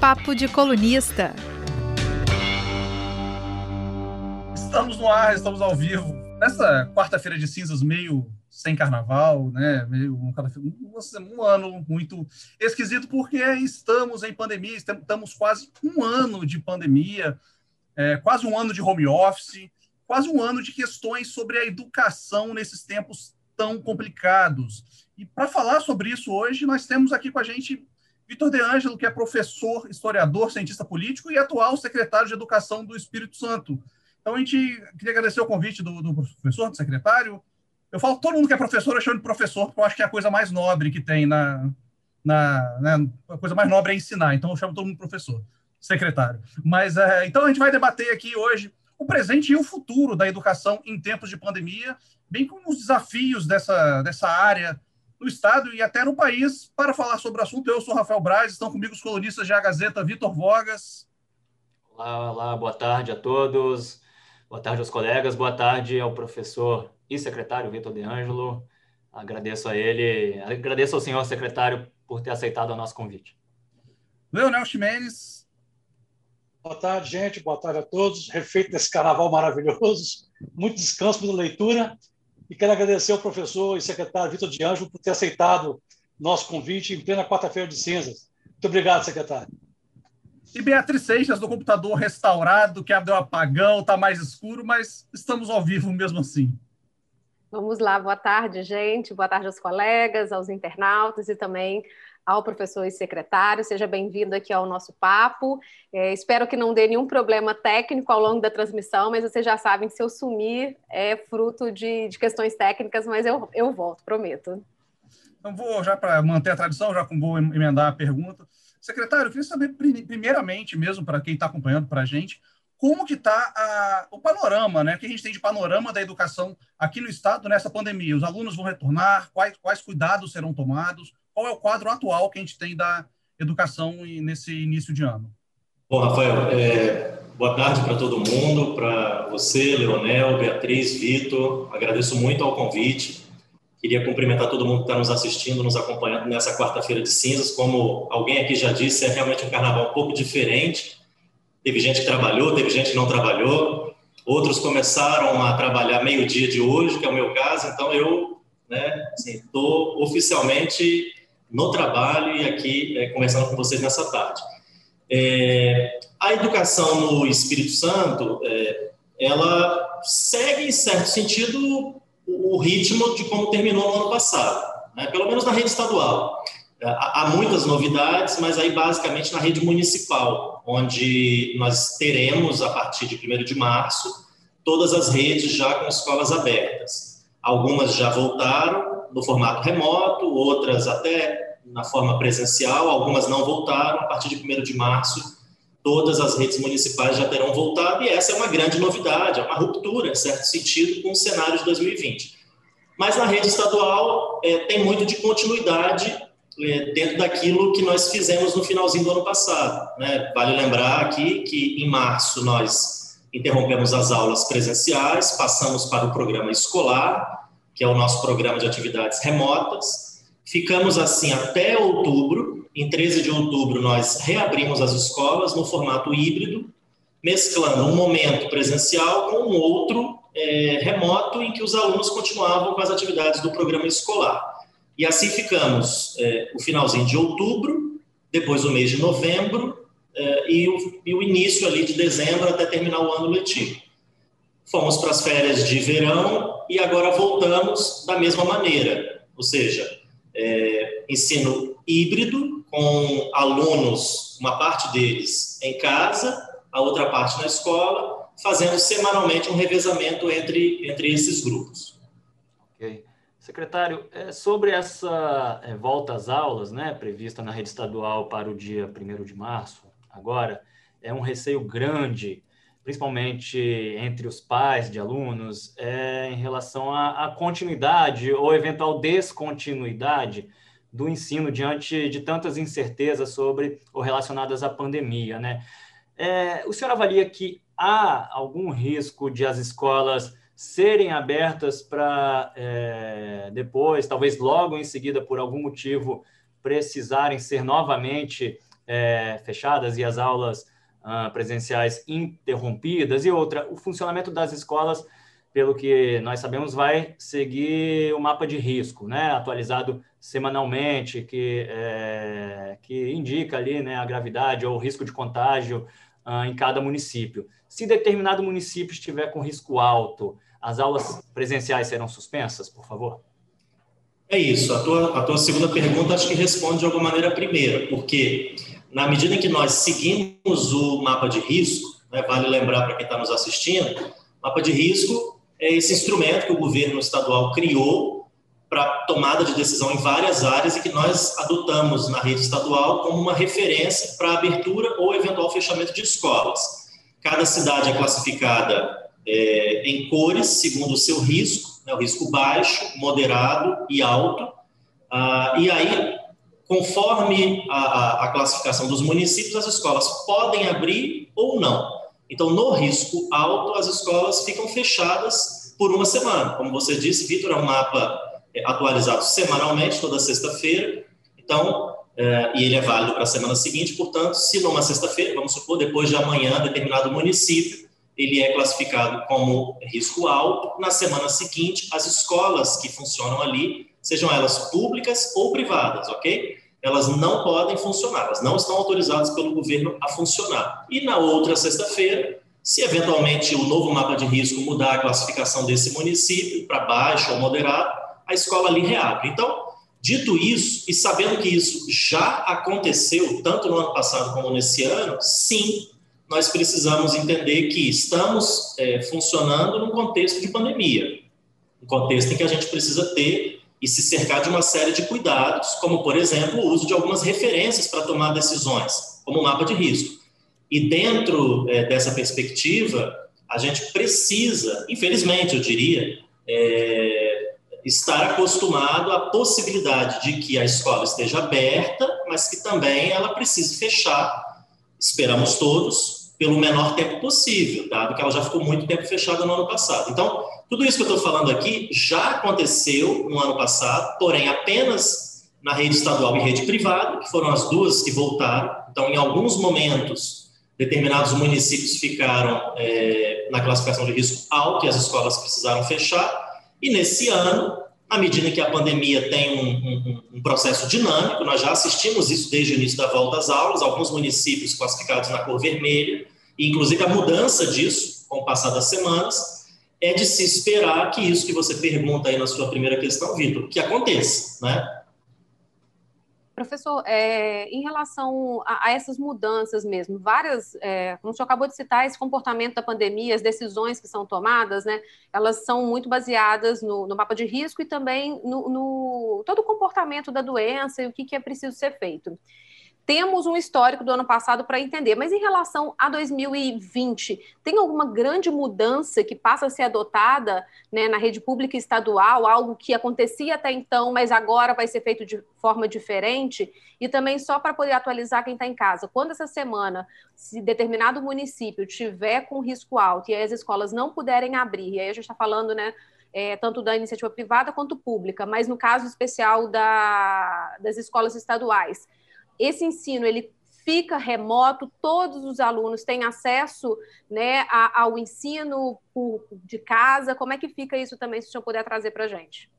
Papo de Colunista. Estamos no ar, estamos ao vivo. Nessa quarta-feira de cinzas, meio sem carnaval, né? Meio um, um ano muito esquisito, porque estamos em pandemia, estamos quase um ano de pandemia, é, quase um ano de home office, quase um ano de questões sobre a educação nesses tempos tão complicados. E para falar sobre isso hoje, nós temos aqui com a gente Vitor De Angelo, que é professor, historiador, cientista político e atual secretário de Educação do Espírito Santo. Então, a gente queria agradecer o convite do, do professor, do secretário. Eu falo todo mundo que é professor, eu chamo de professor, porque eu acho que é a coisa mais nobre que tem na. na né, a coisa mais nobre é ensinar, então eu chamo todo mundo de professor, secretário. Mas, é, então, a gente vai debater aqui hoje o presente e o futuro da educação em tempos de pandemia, bem como os desafios dessa, dessa área no Estado e até no país. Para falar sobre o assunto, eu sou Rafael Braz, estão comigo os colunistas de A Gazeta, Vitor Vogas. Olá, olá, boa tarde a todos, boa tarde aos colegas, boa tarde ao professor e secretário Vitor De Angelo. Agradeço a ele, agradeço ao senhor secretário por ter aceitado o nosso convite. Leonel Ximenes. Boa tarde, gente. Boa tarde a todos. Refeito desse carnaval maravilhoso. Muito descanso, muita leitura. E quero agradecer ao professor e secretário Vitor de Anjo por ter aceitado nosso convite em plena quarta-feira de cinzas. Muito obrigado, secretário. E Beatriz Seixas, do computador restaurado, que abriu apagão, está mais escuro, mas estamos ao vivo mesmo assim. Vamos lá, boa tarde, gente. Boa tarde aos colegas, aos internautas e também ao professor e secretário. Seja bem-vindo aqui ao nosso papo. É, espero que não dê nenhum problema técnico ao longo da transmissão, mas vocês já sabem que se eu sumir é fruto de, de questões técnicas, mas eu, eu volto, prometo. Então, vou já para manter a tradição, já vou emendar a pergunta. Secretário, eu queria saber, primeiramente, mesmo para quem está acompanhando para a gente, como que está o panorama, né? O que a gente tem de panorama da educação aqui no estado nessa pandemia? Os alunos vão retornar? Quais, quais cuidados serão tomados? Qual é o quadro atual que a gente tem da educação nesse início de ano? Bom, Rafael, é, boa tarde para todo mundo, para você, Leonel, Beatriz, Vitor. Agradeço muito ao convite. Queria cumprimentar todo mundo que está nos assistindo, nos acompanhando nessa quarta-feira de cinzas. Como alguém aqui já disse, é realmente um carnaval um pouco diferente. Teve gente que trabalhou, teve gente que não trabalhou. Outros começaram a trabalhar meio-dia de hoje, que é o meu caso. Então, eu estou assim, oficialmente no trabalho e aqui é, conversando com vocês nessa tarde. É, a educação no Espírito Santo, é, ela segue, em certo sentido, o ritmo de como terminou no ano passado, né? pelo menos na rede estadual. É, há muitas novidades, mas aí basicamente na rede municipal, onde nós teremos, a partir de 1 de março, todas as redes já com escolas abertas. Algumas já voltaram, no formato remoto, outras até na forma presencial, algumas não voltaram. A partir de 1 de março, todas as redes municipais já terão voltado, e essa é uma grande novidade, é uma ruptura, em certo sentido, com o cenário de 2020. Mas na rede estadual é, tem muito de continuidade é, dentro daquilo que nós fizemos no finalzinho do ano passado. Né? Vale lembrar aqui que em março nós interrompemos as aulas presenciais, passamos para o programa escolar, que é o nosso programa de atividades remotas. Ficamos assim até outubro. Em 13 de outubro, nós reabrimos as escolas no formato híbrido, mesclando um momento presencial com um outro é, remoto, em que os alunos continuavam com as atividades do programa escolar. E assim ficamos é, o finalzinho de outubro, depois o mês de novembro é, e, o, e o início ali de dezembro até terminar o ano letivo fomos para as férias de verão e agora voltamos da mesma maneira, ou seja, é, ensino híbrido com alunos, uma parte deles em casa, a outra parte na escola, fazendo semanalmente um revezamento entre, entre esses grupos. Ok. Secretário, é, sobre essa é, volta às aulas, né, prevista na rede estadual para o dia 1 de março, agora, é um receio grande principalmente entre os pais de alunos, é em relação à, à continuidade ou eventual descontinuidade do ensino diante de tantas incertezas sobre ou relacionadas à pandemia, né? É, o senhor avalia que há algum risco de as escolas serem abertas para é, depois, talvez logo em seguida, por algum motivo, precisarem ser novamente é, fechadas e as aulas uh, presenciais interrompidas, e outra, o funcionamento das escolas, pelo que nós sabemos, vai seguir o mapa de risco, né, atualizado semanalmente, que, é, que indica ali né, a gravidade ou o risco de contágio uh, em cada município. Se determinado município estiver com risco alto, as aulas presenciais serão suspensas, por favor? É isso. A tua, a tua segunda pergunta acho que responde de alguma maneira a primeira, porque na medida em que nós seguimos o mapa de risco, né, vale lembrar para quem está nos assistindo, mapa de risco é esse instrumento que o governo estadual criou para tomada de decisão em várias áreas e que nós adotamos na rede estadual como uma referência para abertura ou eventual fechamento de escolas. Cada cidade é classificada é, em cores, segundo o seu risco, né, o risco baixo, moderado e alto. Ah, e aí, conforme a, a, classificação dos municípios, as escolas podem abrir ou não. Então, no risco alto, as escolas ficam fechadas por uma semana. Como você disse, Vitor, é um mapa é, atualizado semanalmente, toda sexta-feira. Então, é, e ele é válido para a semana seguinte, portanto, se numa sexta-feira, vamos supor, depois de amanhã, determinado município ele é classificado como risco alto. Na semana seguinte, as escolas que funcionam ali, sejam elas públicas ou privadas, ok? Elas não podem funcionar, elas não estão autorizadas pelo governo a funcionar. E na outra sexta-feira, se eventualmente o novo mapa de risco mudar a classificação desse município para baixo ou moderado, a escola ali reabre. Então, dito isso, e sabendo que isso já aconteceu, tanto no ano passado como nesse ano, sim, nós precisamos entender que estamos é, funcionando num contexto de pandemia, um contexto em que a gente precisa ter e se cercar de uma série de cuidados, como, por exemplo, o uso de algumas referências para tomar decisões, como o mapa de risco. E dentro é, dessa perspectiva, a gente precisa, infelizmente, eu diria, é, estar acostumado à possibilidade de que a escola esteja aberta, mas que também ela precise fechar, esperamos todos, pelo menor tempo possível, dado que ela já ficou muito tempo fechada no ano passado. Então, tudo isso que eu estou falando aqui já aconteceu no ano passado, porém apenas na rede estadual e rede privada, que foram as duas que voltaram. Então, em alguns momentos, determinados municípios ficaram é, na classificação de risco alto e as escolas precisaram fechar. E nesse ano, à medida que a pandemia tem um, um, um, processo dinâmico, nós já assistimos isso desde o início da volta às aulas, alguns municípios classificados na cor vermelha, e inclusive a mudança disso com o passar das semanas, é de se esperar que isso que você pergunta aí na sua primeira questão, Vitor, que aconteça, né? Professor, é, em relação a, a, essas mudanças mesmo, várias, é, como o senhor acabou de citar, esse comportamento da pandemia, as decisões que são tomadas, né, elas são muito baseadas no, no mapa de risco e também no, no, todo o comportamento da doença e o que, que é preciso ser feito temos um histórico do ano passado para entender, mas em relação a 2020, tem alguma grande mudança que passa a ser adotada né, na rede pública estadual, algo que acontecia até então, mas agora vai ser feito de forma diferente? E também, só para poder atualizar quem está em casa, quando essa semana, se determinado município tiver com risco alto e as escolas não puderem abrir, e aí a gente está falando, né? É, tanto da iniciativa privada quanto pública, mas no caso especial da, das escolas estaduais esse ensino ele fica remoto, todos os alunos têm acesso né, ao ensino de casa. Como é que fica isso também, se o senhor puder trazer para a gente?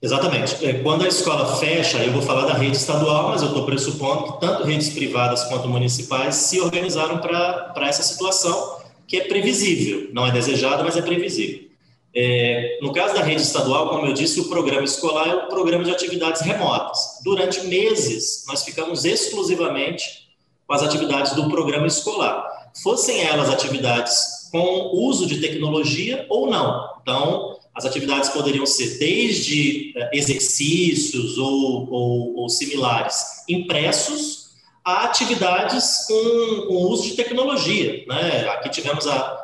Exatamente. É, quando a escola fecha, eu vou falar da rede estadual, mas eu estou pressupondo que tanto redes privadas quanto municipais se organizaram para essa situação, que é previsível. Não é desejada, mas é previsível. É, no caso da rede estadual, como eu disse, o programa escolar é um programa de atividades remotas. Durante meses, nós ficamos exclusivamente com as atividades do programa escolar, fossem elas atividades com uso de tecnologia ou não. Então, as atividades poderiam ser desde é, exercícios ou, ou, ou similares impressos a atividades com, com uso de tecnologia. Né? Aqui tivemos a,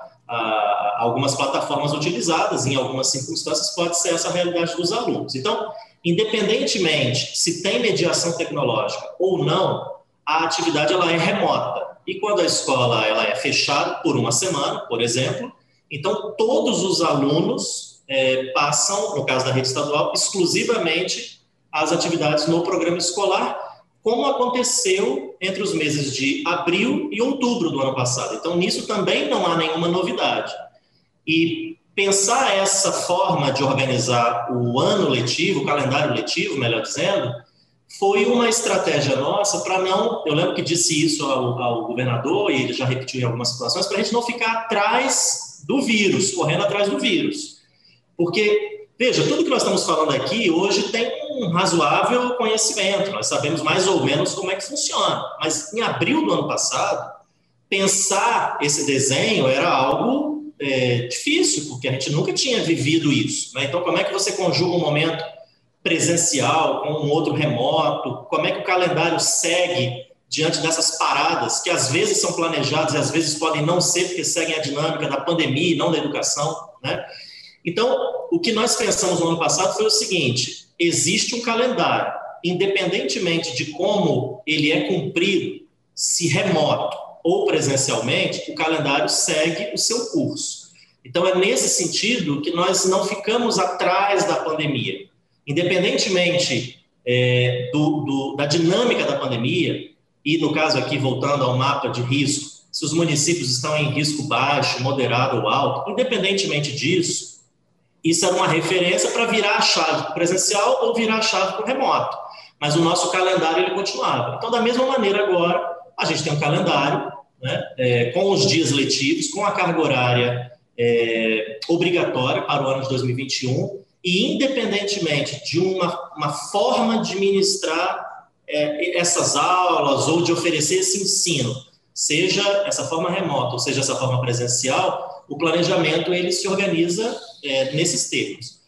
algumas plataformas utilizadas, em algumas circunstâncias, pode ser essa a realidade dos alunos. Então, independentemente se tem mediação tecnológica ou não, a atividade ela é remota. E quando a escola ela é fechada por uma semana, por exemplo, então todos os alunos é, passam, no caso da rede estadual, exclusivamente as atividades no programa escolar, como aconteceu entre os meses de abril e outubro do ano passado. Então, nisso também não há nenhuma novidade. E pensar essa forma de organizar o ano letivo, o calendário letivo, melhor dizendo, foi uma estratégia nossa para não. Eu lembro que disse isso ao, ao, governador, e ele já repetiu em algumas situações, para a gente não ficar atrás do vírus, correndo atrás do vírus. Porque, veja, tudo que nós estamos falando aqui hoje tem um razoável conhecimento, nós sabemos mais ou menos como é que funciona. Mas em abril do ano passado, pensar esse desenho era algo é, difícil, porque a gente nunca tinha vivido isso. Né? Então, como é que você conjuga um momento presencial com um outro remoto? Como é que o calendário segue diante dessas paradas que às vezes são planejadas e às vezes podem não ser porque seguem a dinâmica da pandemia e não da educação, né? Então, o que nós pensamos no ano passado foi o seguinte: existe um calendário, independentemente de como ele é cumprido, se remoto ou presencialmente, o calendário segue o seu curso. Então, é nesse sentido que nós não ficamos atrás da pandemia. Independentemente é, do, do, da dinâmica da pandemia, e no caso aqui, voltando ao mapa de risco, se os municípios estão em risco baixo, moderado ou alto, independentemente disso, isso era uma referência para virar a chave presencial ou virar a chave para o remoto. Mas o nosso calendário ele continuava. Então, da mesma maneira, agora, a gente tem um calendário né, é, com os dias letivos, com a carga horária é, obrigatória para o ano de 2021, e independentemente de uma, uma forma de ministrar é, essas aulas ou de oferecer esse ensino, seja essa forma remota ou seja essa forma presencial, o planejamento ele se organiza é, nesses termos.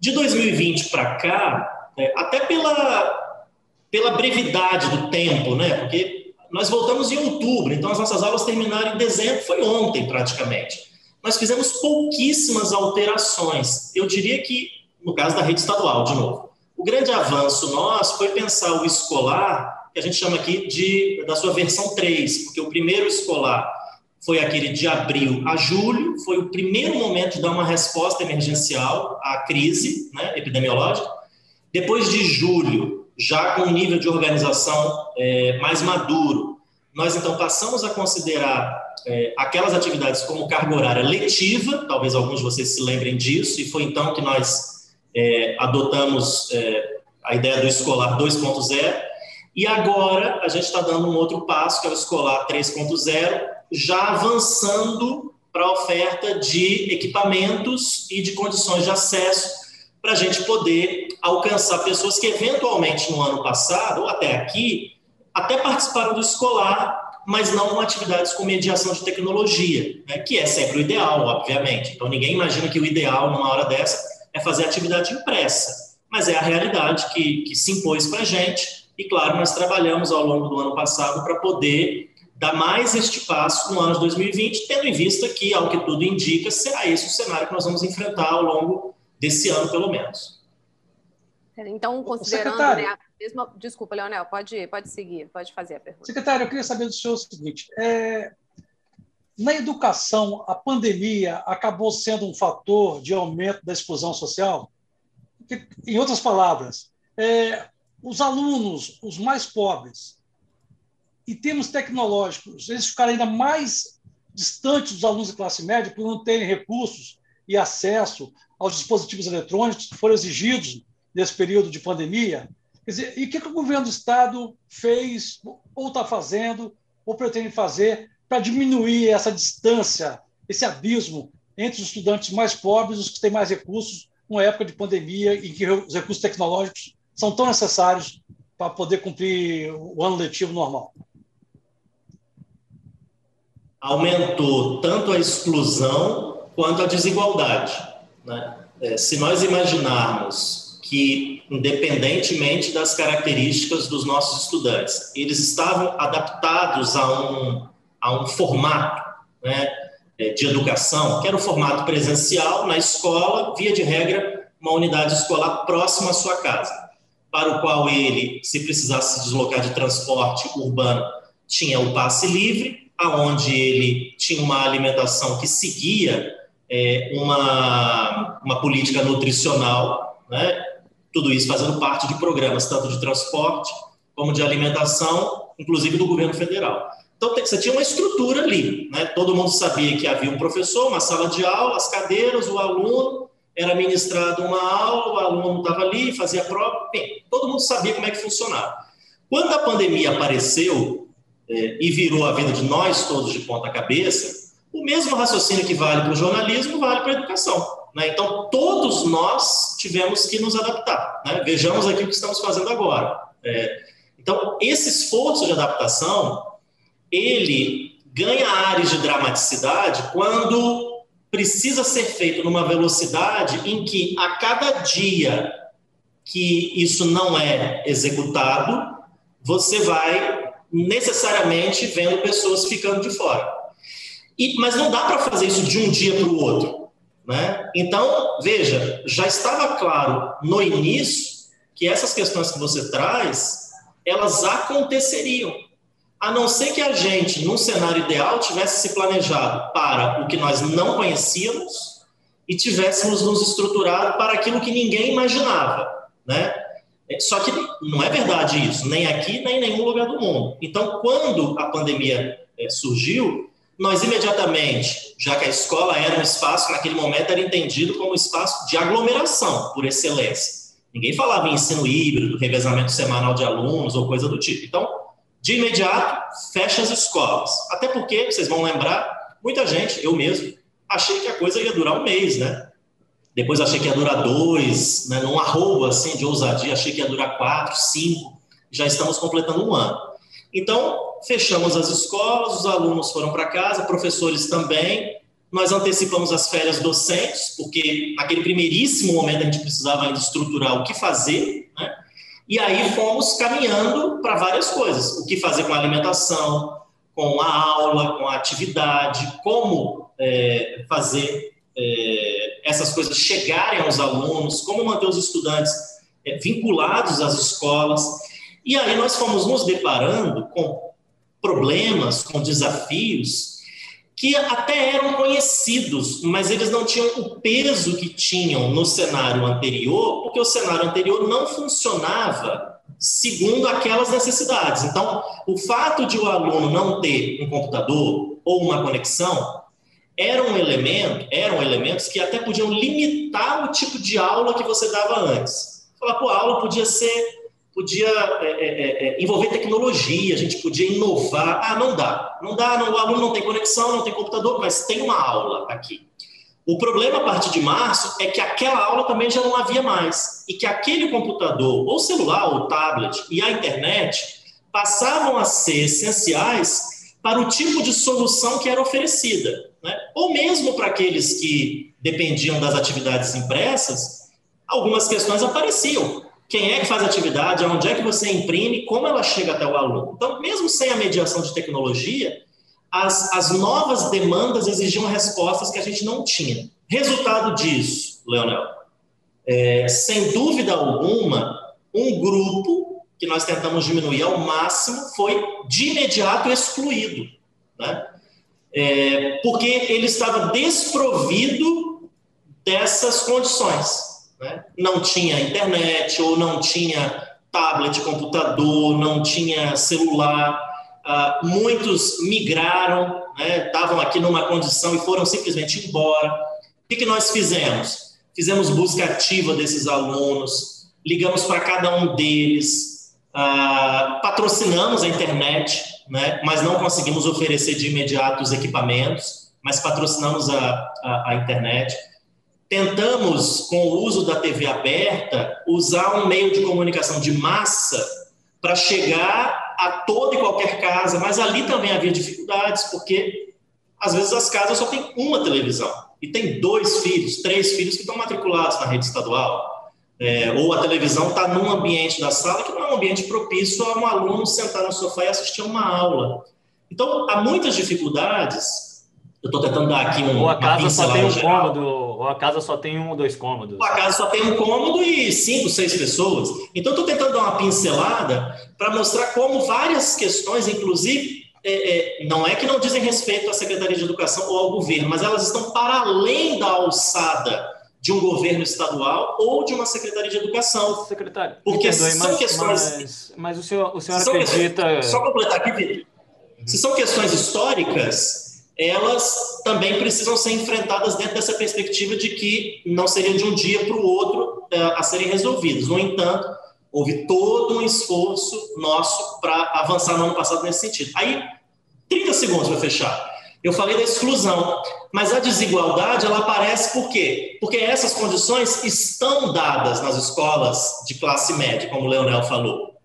De 2020 para cá, é, até pela, pela brevidade do tempo, né? Porque nós voltamos em outubro, então as nossas aulas terminaram em dezembro, foi ontem praticamente. Nós fizemos pouquíssimas alterações. Eu diria que, no caso da rede estadual, de novo, o grande avanço nosso foi pensar o escolar, que a gente chama aqui de da sua versão 3, porque o primeiro escolar foi aquele de abril a julho, foi o primeiro momento de dar uma resposta emergencial à crise né, epidemiológica. Depois de julho, já com um nível de organização é, mais maduro, nós então passamos a considerar é, aquelas atividades como carga horária letiva, talvez alguns de vocês se lembrem disso, e foi então que nós é, adotamos é, a ideia do escolar 2.0, e agora a gente está dando um outro passo, que é o escolar 3.0, já avançando para a oferta de equipamentos e de condições de acesso para a gente poder alcançar pessoas que eventualmente no ano passado ou até aqui até participaram do escolar, mas não com atividades com mediação de tecnologia, né, que é sempre o ideal, obviamente. Então ninguém imagina que o ideal numa hora dessa é fazer atividade impressa, mas é a realidade que, que se impôs para a gente. E claro, nós trabalhamos ao longo do ano passado para poder dar mais este passo no ano de 2020, tendo em vista que, ao que tudo indica, será esse o cenário que nós vamos enfrentar ao longo desse ano, pelo menos. Então, considerando né, a mesma... Desculpa, Leonel, pode, pode seguir, pode fazer a pergunta. Secretário, eu queria saber do senhor o seguinte: é... na educação, a pandemia acabou sendo um fator de aumento da exclusão social? Em outras palavras, é... os alunos, os mais pobres, em termos tecnológicos, eles ficaram ainda mais distantes dos alunos de classe média por não terem recursos e acesso aos dispositivos eletrônicos que foram exigidos nesse período de pandemia. Quer dizer, e o que, que o governo do Estado fez, ou está fazendo, ou pretende fazer para diminuir essa distância, esse abismo entre os estudantes mais pobres e os que têm mais recursos, numa época de pandemia em que os recursos tecnológicos são tão necessários para poder cumprir o ano letivo normal? aumentou tanto a exclusão quanto a desigualdade. Né? É, se nós imaginarmos que, independentemente das características dos nossos estudantes, eles estavam adaptados a um, a um formato né, é, de educação, que era o formato presencial na escola, via de regra, uma unidade escolar próxima à sua casa, para o qual ele, se precisasse se deslocar de transporte urbano, tinha o passe livre, aonde ele tinha uma alimentação que seguia é, uma, uma política nutricional, né? tudo isso fazendo parte de programas tanto de transporte como de alimentação, inclusive do governo federal. Então, você tinha uma estrutura ali, né? Todo mundo sabia que havia um professor, uma sala de aula, as cadeiras, o aluno, era ministrado uma aula, o aluno estava ali, fazia prova, bem, todo mundo sabia como é que funcionava. Quando a pandemia apareceu é, e virou a vida de nós todos de ponta cabeça, o mesmo raciocínio que vale para o jornalismo vale para a educação. Né? Então, todos nós tivemos que nos adaptar. Né? Vejamos aqui o que estamos fazendo agora. É, então, esse esforço de adaptação, ele ganha áreas de dramaticidade quando precisa ser feito numa velocidade em que a cada dia que isso não é executado, você vai necessariamente vendo pessoas ficando de fora. E, mas não dá para fazer isso de um dia para o outro. Né? Então, veja, já estava claro no início que essas questões que você traz, elas aconteceriam. A não ser que a gente, num cenário ideal, tivesse se planejado para o que nós não conhecíamos e tivéssemos nos estruturado para aquilo que ninguém imaginava, né? Só que não é verdade isso, nem aqui, nem em nenhum lugar do mundo. Então, quando a pandemia é, surgiu, nós imediatamente, já que a escola era um espaço que naquele momento era entendido como um espaço de aglomeração, por excelência. Ninguém falava em ensino híbrido, revezamento semanal de alunos ou coisa do tipo. Então, de imediato, fecha as escolas. Até porque, vocês vão lembrar, muita gente, eu mesmo, achei que a coisa ia durar um mês, né? Depois achei que ia durar dois, né? num arroba assim de ousadia, achei que ia durar quatro, cinco. Já estamos completando um ano. Então, fechamos as escolas, os alunos foram para casa, professores também. Nós antecipamos as férias docentes, porque naquele primeiríssimo momento a gente precisava ainda estruturar o que fazer? E aí fomos caminhando para várias coisas: o que fazer com a alimentação, com a aula, com a atividade, como é, fazer é, essas coisas chegarem aos alunos, como manter os estudantes é, vinculados às escolas. E aí nós fomos nos deparando com problemas, com desafios que até eram conhecidos, mas eles não tinham o peso que tinham no cenário anterior, porque o cenário anterior não funcionava segundo aquelas necessidades. Então, o fato de o aluno não ter um computador ou uma conexão era um elemento, eram elementos que até podiam limitar o tipo de aula que você dava antes. Falar, pô, a aula podia ser podia é, é, é, é, envolver tecnologia, a gente podia inovar. Ah, não dá, não dá, não, o aluno não tem conexão, não tem computador, mas tem uma aula aqui. O problema a partir de março é que aquela aula também já não havia mais e que aquele computador, ou celular, ou tablet e a internet passavam a ser essenciais para o tipo de solução que era oferecida. Né? Ou mesmo para aqueles que dependiam das atividades impressas, algumas questões apareciam quem é que faz a atividade, onde é que você imprime, como ela chega até o aluno. Então, mesmo sem a mediação de tecnologia, as, as novas demandas exigiam respostas que a gente não tinha. Resultado disso, Leonel, é, sem dúvida alguma, um grupo que nós tentamos diminuir ao máximo foi de imediato excluído, né? É, porque ele estava desprovido dessas condições. Né? Não tinha internet, ou não tinha tablet, computador, não tinha celular. Uh, muitos migraram, né? estavam aqui numa condição e foram simplesmente embora. O que, que nós fizemos? Fizemos busca ativa desses alunos, ligamos para cada um deles, uh, patrocinamos a internet, né? mas não conseguimos oferecer de imediato os equipamentos, mas patrocinamos a, a, a internet Tentamos, com o uso da TV aberta, usar um meio de comunicação de massa para chegar a toda e qualquer casa, mas ali também havia dificuldades, porque às vezes as casas só têm uma televisão e tem dois filhos, três filhos que estão matriculados na rede estadual. É, ou a televisão está num ambiente da sala que não é um ambiente propício a um aluno sentar no sofá e assistir uma aula. Então, há muitas dificuldades eu estou tentando dar aqui um. Ou a casa só tem um geral. cômodo, ou a casa só tem um ou dois cômodos. Ou a casa só tem um cômodo e cinco, seis pessoas. Então, estou tentando dar uma pincelada para mostrar como várias questões, inclusive, é, é, não é que não dizem respeito à Secretaria de Educação ou ao governo, mas elas estão para além da alçada de um governo estadual ou de uma secretaria de educação. Secretário, porque perdoe, são mas, questões. Mas, mas, o senhor, o senhor acredita. Questões, só completar aqui, Vitor. Se são questões históricas, elas também precisam ser enfrentadas dentro dessa perspectiva de que não seria de um dia para o outro uh, a serem resolvidas. No entanto, houve todo um esforço nosso para avançar no ano passado nesse sentido. Aí, 30 segundos para fechar. Eu falei da exclusão, mas a desigualdade ela aparece por quê? Porque essas condições estão dadas nas escolas de classe média, como o Leonel falou.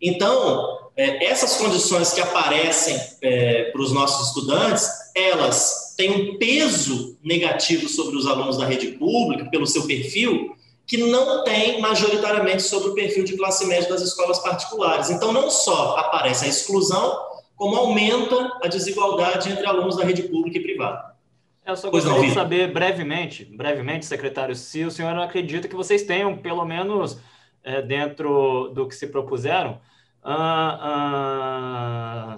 Então, é, essas condições que aparecem é, para os nossos estudantes, elas têm um peso negativo sobre os alunos da rede pública, pelo seu perfil, que não tem majoritariamente sobre o perfil de classe média das escolas particulares. Então, não só aparece a exclusão, como aumenta a desigualdade entre alunos da rede pública e privada. Eu só gostaria não, de saber brevemente, brevemente, secretário, se o senhor acredita que vocês tenham, pelo menos é, dentro do que se propuseram, uh, uh,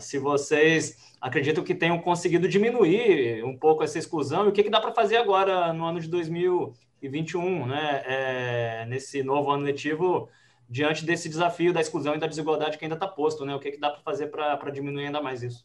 se vocês acreditam que tenham conseguido diminuir um pouco essa exclusão e o que, que dá para fazer agora no ano de 2021, né? É, nesse novo ano letivo, diante desse desafio da exclusão e da desigualdade que ainda está posto, né? O que, que dá para fazer para diminuir ainda mais isso?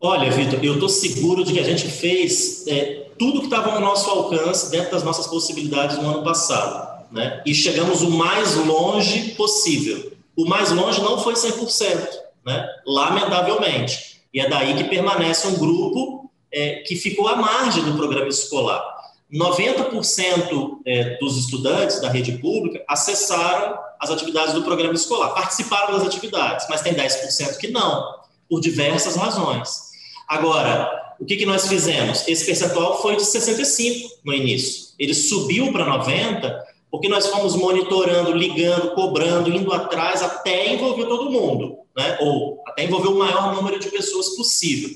Olha, Vitor, eu estou seguro de que a gente fez é, tudo que estava ao nosso alcance dentro das nossas possibilidades no ano passado, né? E chegamos o mais longe possível. O mais longe não foi 100%, né? Lamentavelmente. E é daí que permanece um grupo é, que ficou à margem do programa escolar. 90% é, dos estudantes da rede pública acessaram as atividades do programa escolar, participaram das atividades, mas tem 10% que não, por diversas razões. Agora, o que, que nós fizemos? Esse percentual foi de 65 no início. Ele subiu para 90 porque nós fomos monitorando, ligando, cobrando, indo atrás até envolver todo mundo, né? ou até envolver o maior número de pessoas possível.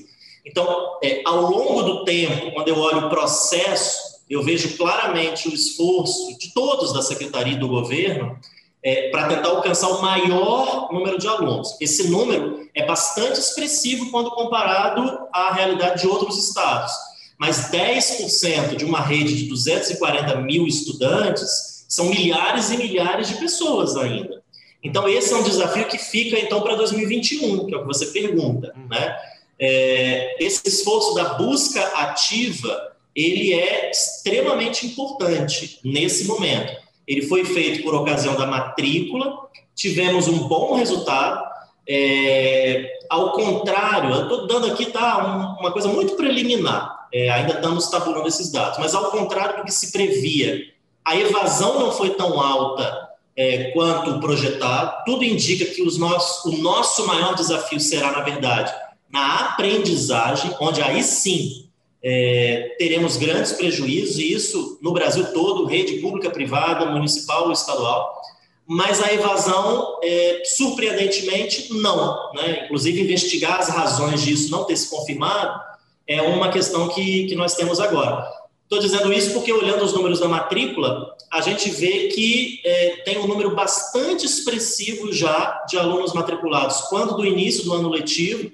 Então, é, ao longo do tempo, quando eu olho o processo eu vejo claramente o esforço de todos da secretaria e do governo é, para tentar alcançar o maior número de alunos. Esse número é bastante expressivo quando comparado à realidade de outros estados, mas 10% de uma rede de 240 mil estudantes são milhares e milhares de pessoas ainda. Então, esse é um desafio que fica, então, para 2021, que é o que você pergunta. Né? É, esse esforço da busca ativa ele é extremamente importante nesse momento. Ele foi feito por ocasião da matrícula, tivemos um bom resultado. É, ao contrário, eu estou dando aqui tá, um, uma coisa muito preliminar, é, ainda estamos tabulando esses dados, mas ao contrário do que se previa, a evasão não foi tão alta é, quanto projetado. Tudo indica que os nossos, o nosso maior desafio será, na verdade, na aprendizagem, onde aí sim é, teremos grandes prejuízos, e isso no Brasil todo, rede pública, privada, municipal, estadual, mas a evasão, é, surpreendentemente, não. Né? Inclusive, investigar as razões disso não ter se confirmado é uma questão que, que nós temos agora. Estou dizendo isso porque, olhando os números da matrícula, a gente vê que é, tem um número bastante expressivo já de alunos matriculados quando do início do ano letivo,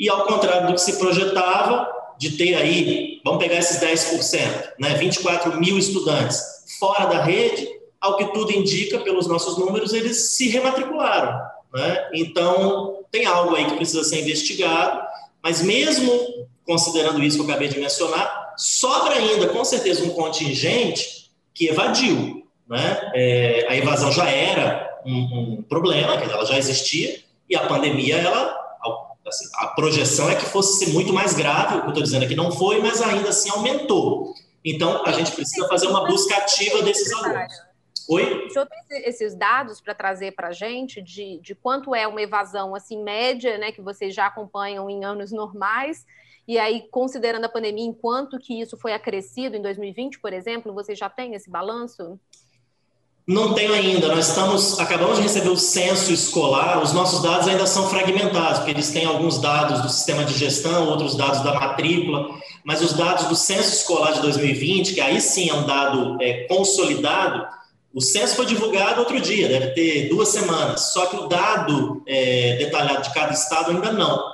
e ao contrário do que se projetava, de ter aí, vamos pegar esses 10%, né, 24 mil estudantes fora da rede, ao que tudo indica, pelos nossos números, eles se rematricularam. Né? Então, tem algo aí que precisa ser investigado, mas mesmo considerando isso que eu acabei de mencionar, sobra ainda, com certeza, um contingente que evadiu. Né? É, a evasão já era um, um problema, ela já existia, e a pandemia, ela Assim, a projeção é que fosse ser muito mais grave, o que eu estou dizendo aqui não foi, mas ainda assim aumentou. Então, a gente precisa fazer uma busca ativa desses alunos. Oi? O senhor tem esses dados para trazer para a gente de, de quanto é uma evasão assim média, né, que vocês já acompanham em anos normais, e aí, considerando a pandemia, enquanto que isso foi acrescido em 2020, por exemplo, vocês já têm esse balanço? Não tenho ainda. Nós estamos acabamos de receber o censo escolar. Os nossos dados ainda são fragmentados, porque eles têm alguns dados do sistema de gestão, outros dados da matrícula, mas os dados do censo escolar de 2020, que aí sim é um dado é, consolidado, o censo foi divulgado outro dia, deve ter duas semanas. Só que o dado é, detalhado de cada estado ainda não.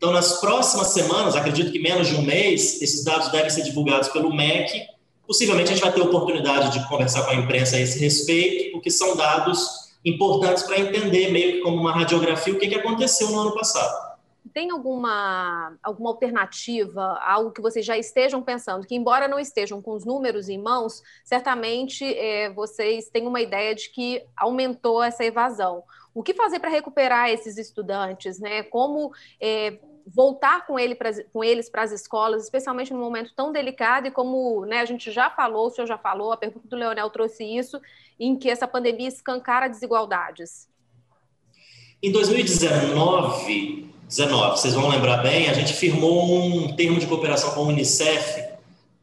Então, nas próximas semanas, acredito que menos de um mês, esses dados devem ser divulgados pelo MEC Possivelmente a gente vai ter oportunidade de conversar com a imprensa a esse respeito, porque são dados importantes para entender, meio que como uma radiografia, o que, que aconteceu no ano passado. Tem alguma, alguma alternativa, algo que vocês já estejam pensando, que embora não estejam com os números em mãos, certamente é, vocês têm uma ideia de que aumentou essa evasão. O que fazer para recuperar esses estudantes, né? Como é, voltar com, ele pra, com eles para as escolas, especialmente num momento tão delicado e como né, a gente já falou, o senhor já falou, a pergunta do Leonel trouxe isso, em que essa pandemia escancara desigualdades? Em 2019, 19, vocês vão lembrar bem, a gente firmou um termo de cooperação com a Unicef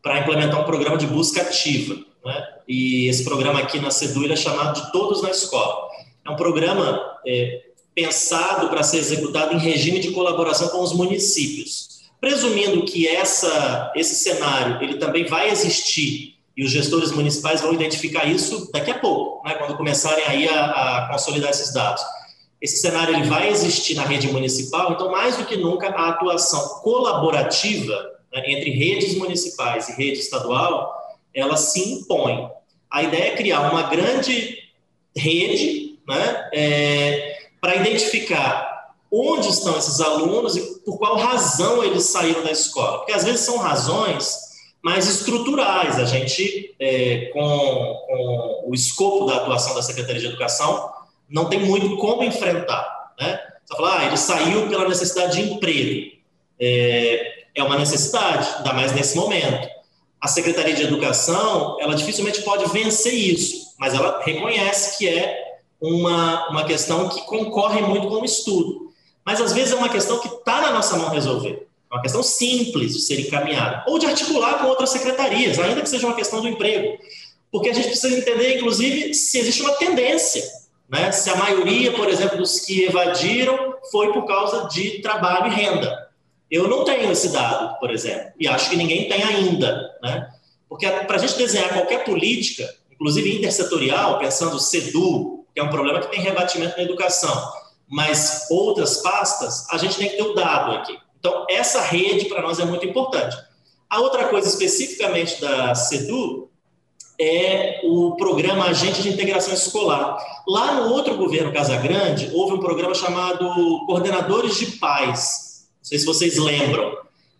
para implementar um programa de busca ativa. Né? E esse programa aqui na CEDU é chamado de Todos na Escola. É um programa é, pensado para ser executado em regime de colaboração com os municípios. Presumindo que essa, esse cenário ele também vai existir e os gestores municipais vão identificar isso daqui a pouco, né, quando começarem aí a, a consolidar esses dados. Esse cenário ele vai existir na rede municipal, então mais do que nunca a atuação colaborativa né, entre redes municipais e rede estadual, ela se impõe. A ideia é criar uma grande rede, né, é, para identificar onde estão esses alunos e por qual razão eles saíram da escola, porque às vezes são razões mais estruturais. A gente, é, com, com, o escopo da atuação da Secretaria de Educação, não tem muito como enfrentar. Né? Você fala, ah, ele saiu pela necessidade de emprego. É, é uma necessidade, ainda mais nesse momento. A Secretaria de Educação, ela dificilmente pode vencer isso, mas ela reconhece que é uma, uma questão que concorre muito com o estudo. Mas às vezes é uma questão que está na nossa mão resolver. É uma questão simples de ser encaminhada, ou de articular com outras secretarias, ainda que seja uma questão do emprego. Porque a gente precisa entender, inclusive, se existe uma tendência. Né? Se a maioria, por exemplo, dos que evadiram foi por causa de trabalho e renda. Eu não tenho esse dado, por exemplo, e acho que ninguém tem ainda. Né? Porque para a gente desenhar qualquer política, inclusive intersetorial, pensando SEDU, que é um problema que tem rebatimento na educação, mas outras pastas, a gente tem que ter o dado aqui. Então, essa rede para nós é muito importante. A outra coisa especificamente da CEDU é o programa Agente de Integração Escolar. Lá no outro governo Casagrande, houve um programa chamado Coordenadores de Paz. Não sei se vocês lembram.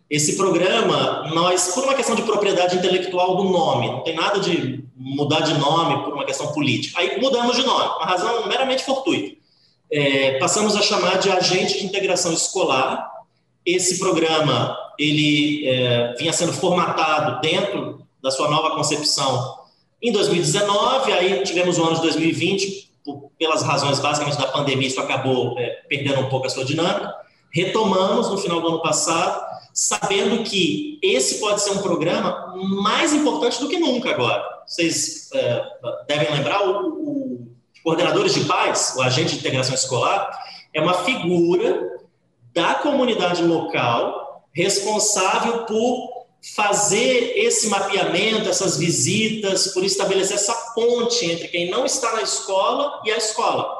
Esse programa, nós, por uma questão de propriedade intelectual do nome, não tem nada de mudar de nome por uma questão política. Aí mudamos de nome, uma razão meramente fortuita. É, passamos a chamar de Agente de Integração Escolar, esse programa ele é, vinha sendo formatado dentro da sua nova concepção em 2019, aí tivemos o ano de 2020, por, pelas razões basicamente da pandemia, isso acabou é, perdendo um pouco a sua dinâmica. Retomamos no final do ano passado, sabendo que esse pode ser um programa mais importante do que nunca agora. Vocês é, devem lembrar, o, o Coordenadores de Paz, o agente de integração escolar, é uma figura da comunidade local responsável por fazer esse mapeamento, essas visitas, por estabelecer essa ponte entre quem não está na escola e a escola.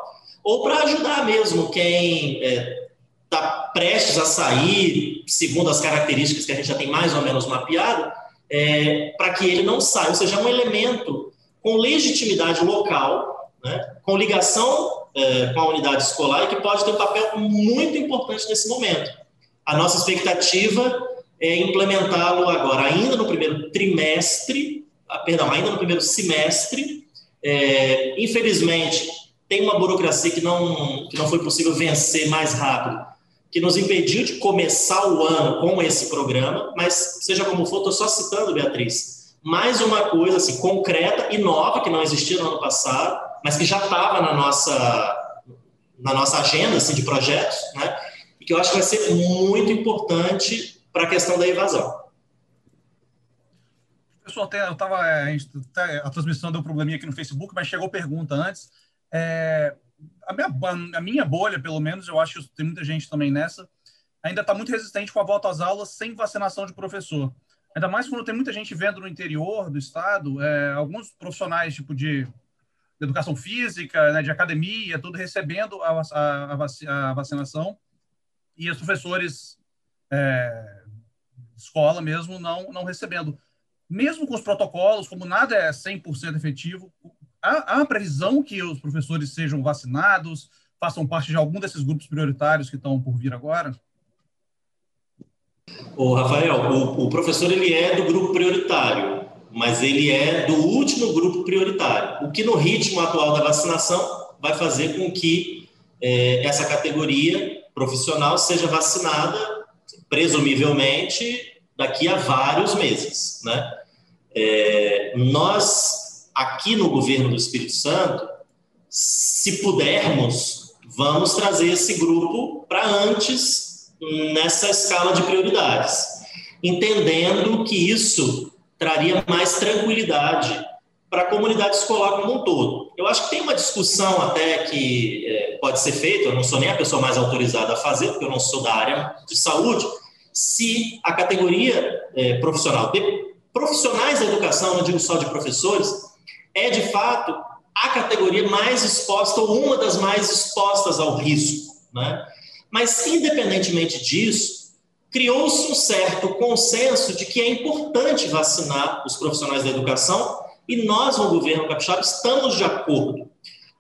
Ou para ajudar mesmo quem é, tá prestes a sair, segundo as características que a gente já tem mais ou menos mapeado, é, para que ele não saia. Ou seja, é um elemento com legitimidade local, né, com ligação é, com a unidade escolar e que pode ter um papel muito importante nesse momento. A nossa expectativa é implementá-lo agora, ainda no primeiro trimestre, ah, perdão, ainda no primeiro semestre. É, infelizmente, tem uma burocracia que não, que não foi possível vencer mais rápido, que nos impediu de começar o ano com esse programa, mas seja como for, estou só citando, Beatriz, mais uma coisa assim, concreta e nova, que não existia no ano passado, mas que já estava na nossa, na nossa agenda assim, de projetos, né? e que eu acho que vai ser muito importante para a questão da evasão. Pessoal, eu estava. É, a transmissão deu um probleminha aqui no Facebook, mas chegou pergunta antes. É, a, minha, a minha bolha, pelo menos, eu acho que tem muita gente também nessa, ainda está muito resistente com a volta às aulas sem vacinação de professor. Ainda mais quando tem muita gente vendo no interior do estado, é, alguns profissionais tipo de educação física, né, de academia, tudo recebendo a, a, a vacinação e os professores é, escola mesmo não não recebendo. mesmo com os protocolos, como nada é 100% efetivo, há, há previsão que os professores sejam vacinados, façam parte de algum desses grupos prioritários que estão por vir agora? O Rafael, o, o, professor ele é do grupo prioritário, mas ele é do último grupo prioritário, o que no ritmo atual da vacinação vai fazer com que é, essa categoria profissional seja vacinada, presumivelmente, daqui a vários meses. Né? É, nós, aqui no governo do Espírito Santo, se pudermos, vamos trazer esse grupo para antes nessa escala de prioridades, entendendo que isso traria mais tranquilidade para a comunidade escolar como um todo. Eu acho que tem uma discussão até que é, pode ser feita, eu não sou nem a pessoa mais autorizada a fazer, porque eu não sou da área de saúde, se a categoria é, profissional de profissionais da educação, não digo só de professores, é de fato a categoria mais exposta ou uma das mais expostas ao risco. Né? Mas, independentemente disso, criou-se um certo consenso de que é importante vacinar os profissionais da educação e nós, no governo capixaba, estamos de acordo.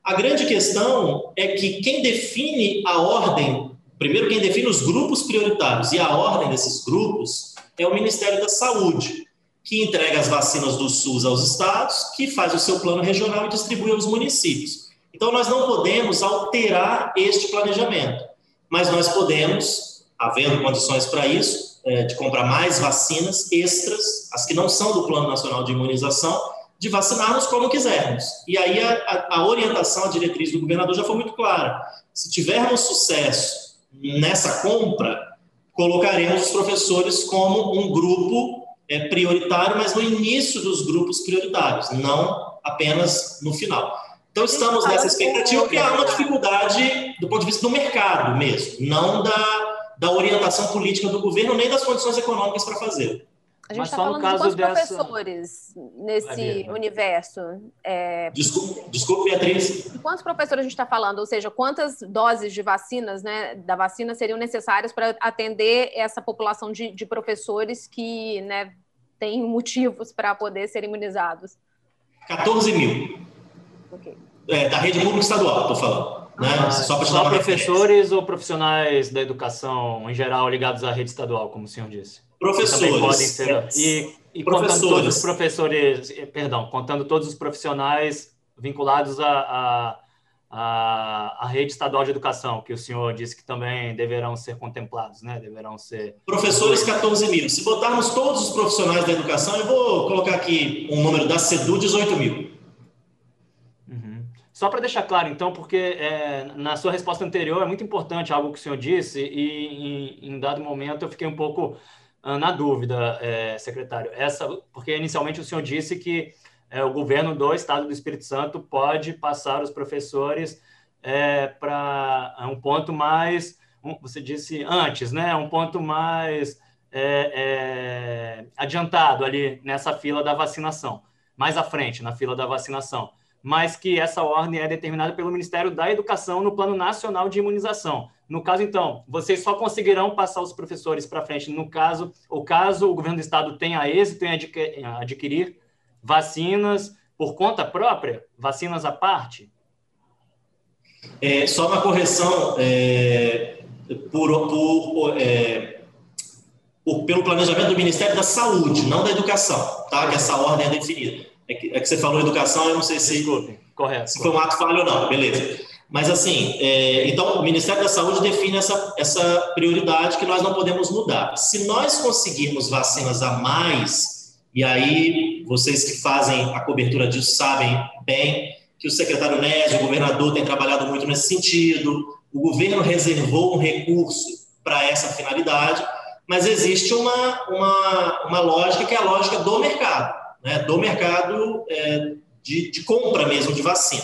A grande questão é que quem define a ordem, primeiro, quem define os grupos prioritários e a ordem desses grupos é o Ministério da Saúde, que entrega as vacinas do SUS aos estados, que faz o seu plano regional e distribui aos municípios. Então, nós não podemos alterar este planejamento, mas nós podemos, havendo condições para isso, é, de comprar mais vacinas extras, as que não são do Plano Nacional de Imunização, de vacinarmos como quisermos. E aí a, a, orientação, a diretriz do governador já foi muito clara. Se tivermos sucesso nessa compra, colocaremos os professores como um grupo é, prioritário, mas no início dos grupos prioritários, não apenas no final. Então estamos nessa expectativa que há uma dificuldade do ponto de vista do mercado mesmo, não da, da orientação política do governo, nem das condições econômicas para fazer. A gente está falando de quantos dessa... professores nesse universo? É... Desculpe, desculpe, Beatriz. De quantos professores a gente está falando? Ou seja, quantas doses de vacinas, né, da vacina seriam necessárias para atender essa população de, de professores que né, têm motivos para poder ser imunizados? 14 mil. Okay. É, da rede pública estadual, estou falando. Né? Ah, só, só professores ou profissionais da educação em geral ligados à rede estadual, como o senhor disse? Professores. Podem ser, e, e contando todos os professores, eh, perdão, contando todos os profissionais vinculados à, à, à, rede estadual de educação, que o senhor disse que também deverão ser contemplados, né? Deverão ser. Professores, 14 mil. Se botarmos todos os profissionais da educação, eu vou colocar aqui um número da SEDU, 18 mil. Uhum. Só para deixar claro, então, porque é, na sua resposta anterior é muito importante algo que o senhor disse, e em, em dado momento eu fiquei um pouco na dúvida, é, secretário, essa, porque inicialmente o senhor disse que é, o governo do Estado do Espírito Santo pode passar os professores é, para um ponto mais, um, você disse antes, né, um ponto mais é, é, adiantado ali nessa fila da vacinação, mais à frente na fila da vacinação, mas que essa ordem é determinada pelo Ministério da Educação no Plano Nacional de Imunização. No caso, então, vocês só conseguirão passar os professores para frente no caso, o caso o governo do estado tenha êxito em adquirir vacinas por conta própria, vacinas à parte? É, só uma correção é, por, por, é, por, pelo planejamento do Ministério da Saúde, não da Educação, tá? Que essa ordem é definida. É que, é que você falou educação, eu não sei se, Desculpe, correto, se foi um ato falho ou não, beleza. Mas, assim, é, então, o Ministério da Saúde define essa, essa prioridade que nós não podemos mudar. Se nós conseguirmos vacinas a mais, e aí vocês que fazem a cobertura disso sabem bem que o secretário Nésio, o governador, tem trabalhado muito nesse sentido, o governo reservou um recurso para essa finalidade, mas existe uma, uma, uma lógica que é a lógica do mercado, né? do mercado é, de, de compra mesmo de vacina.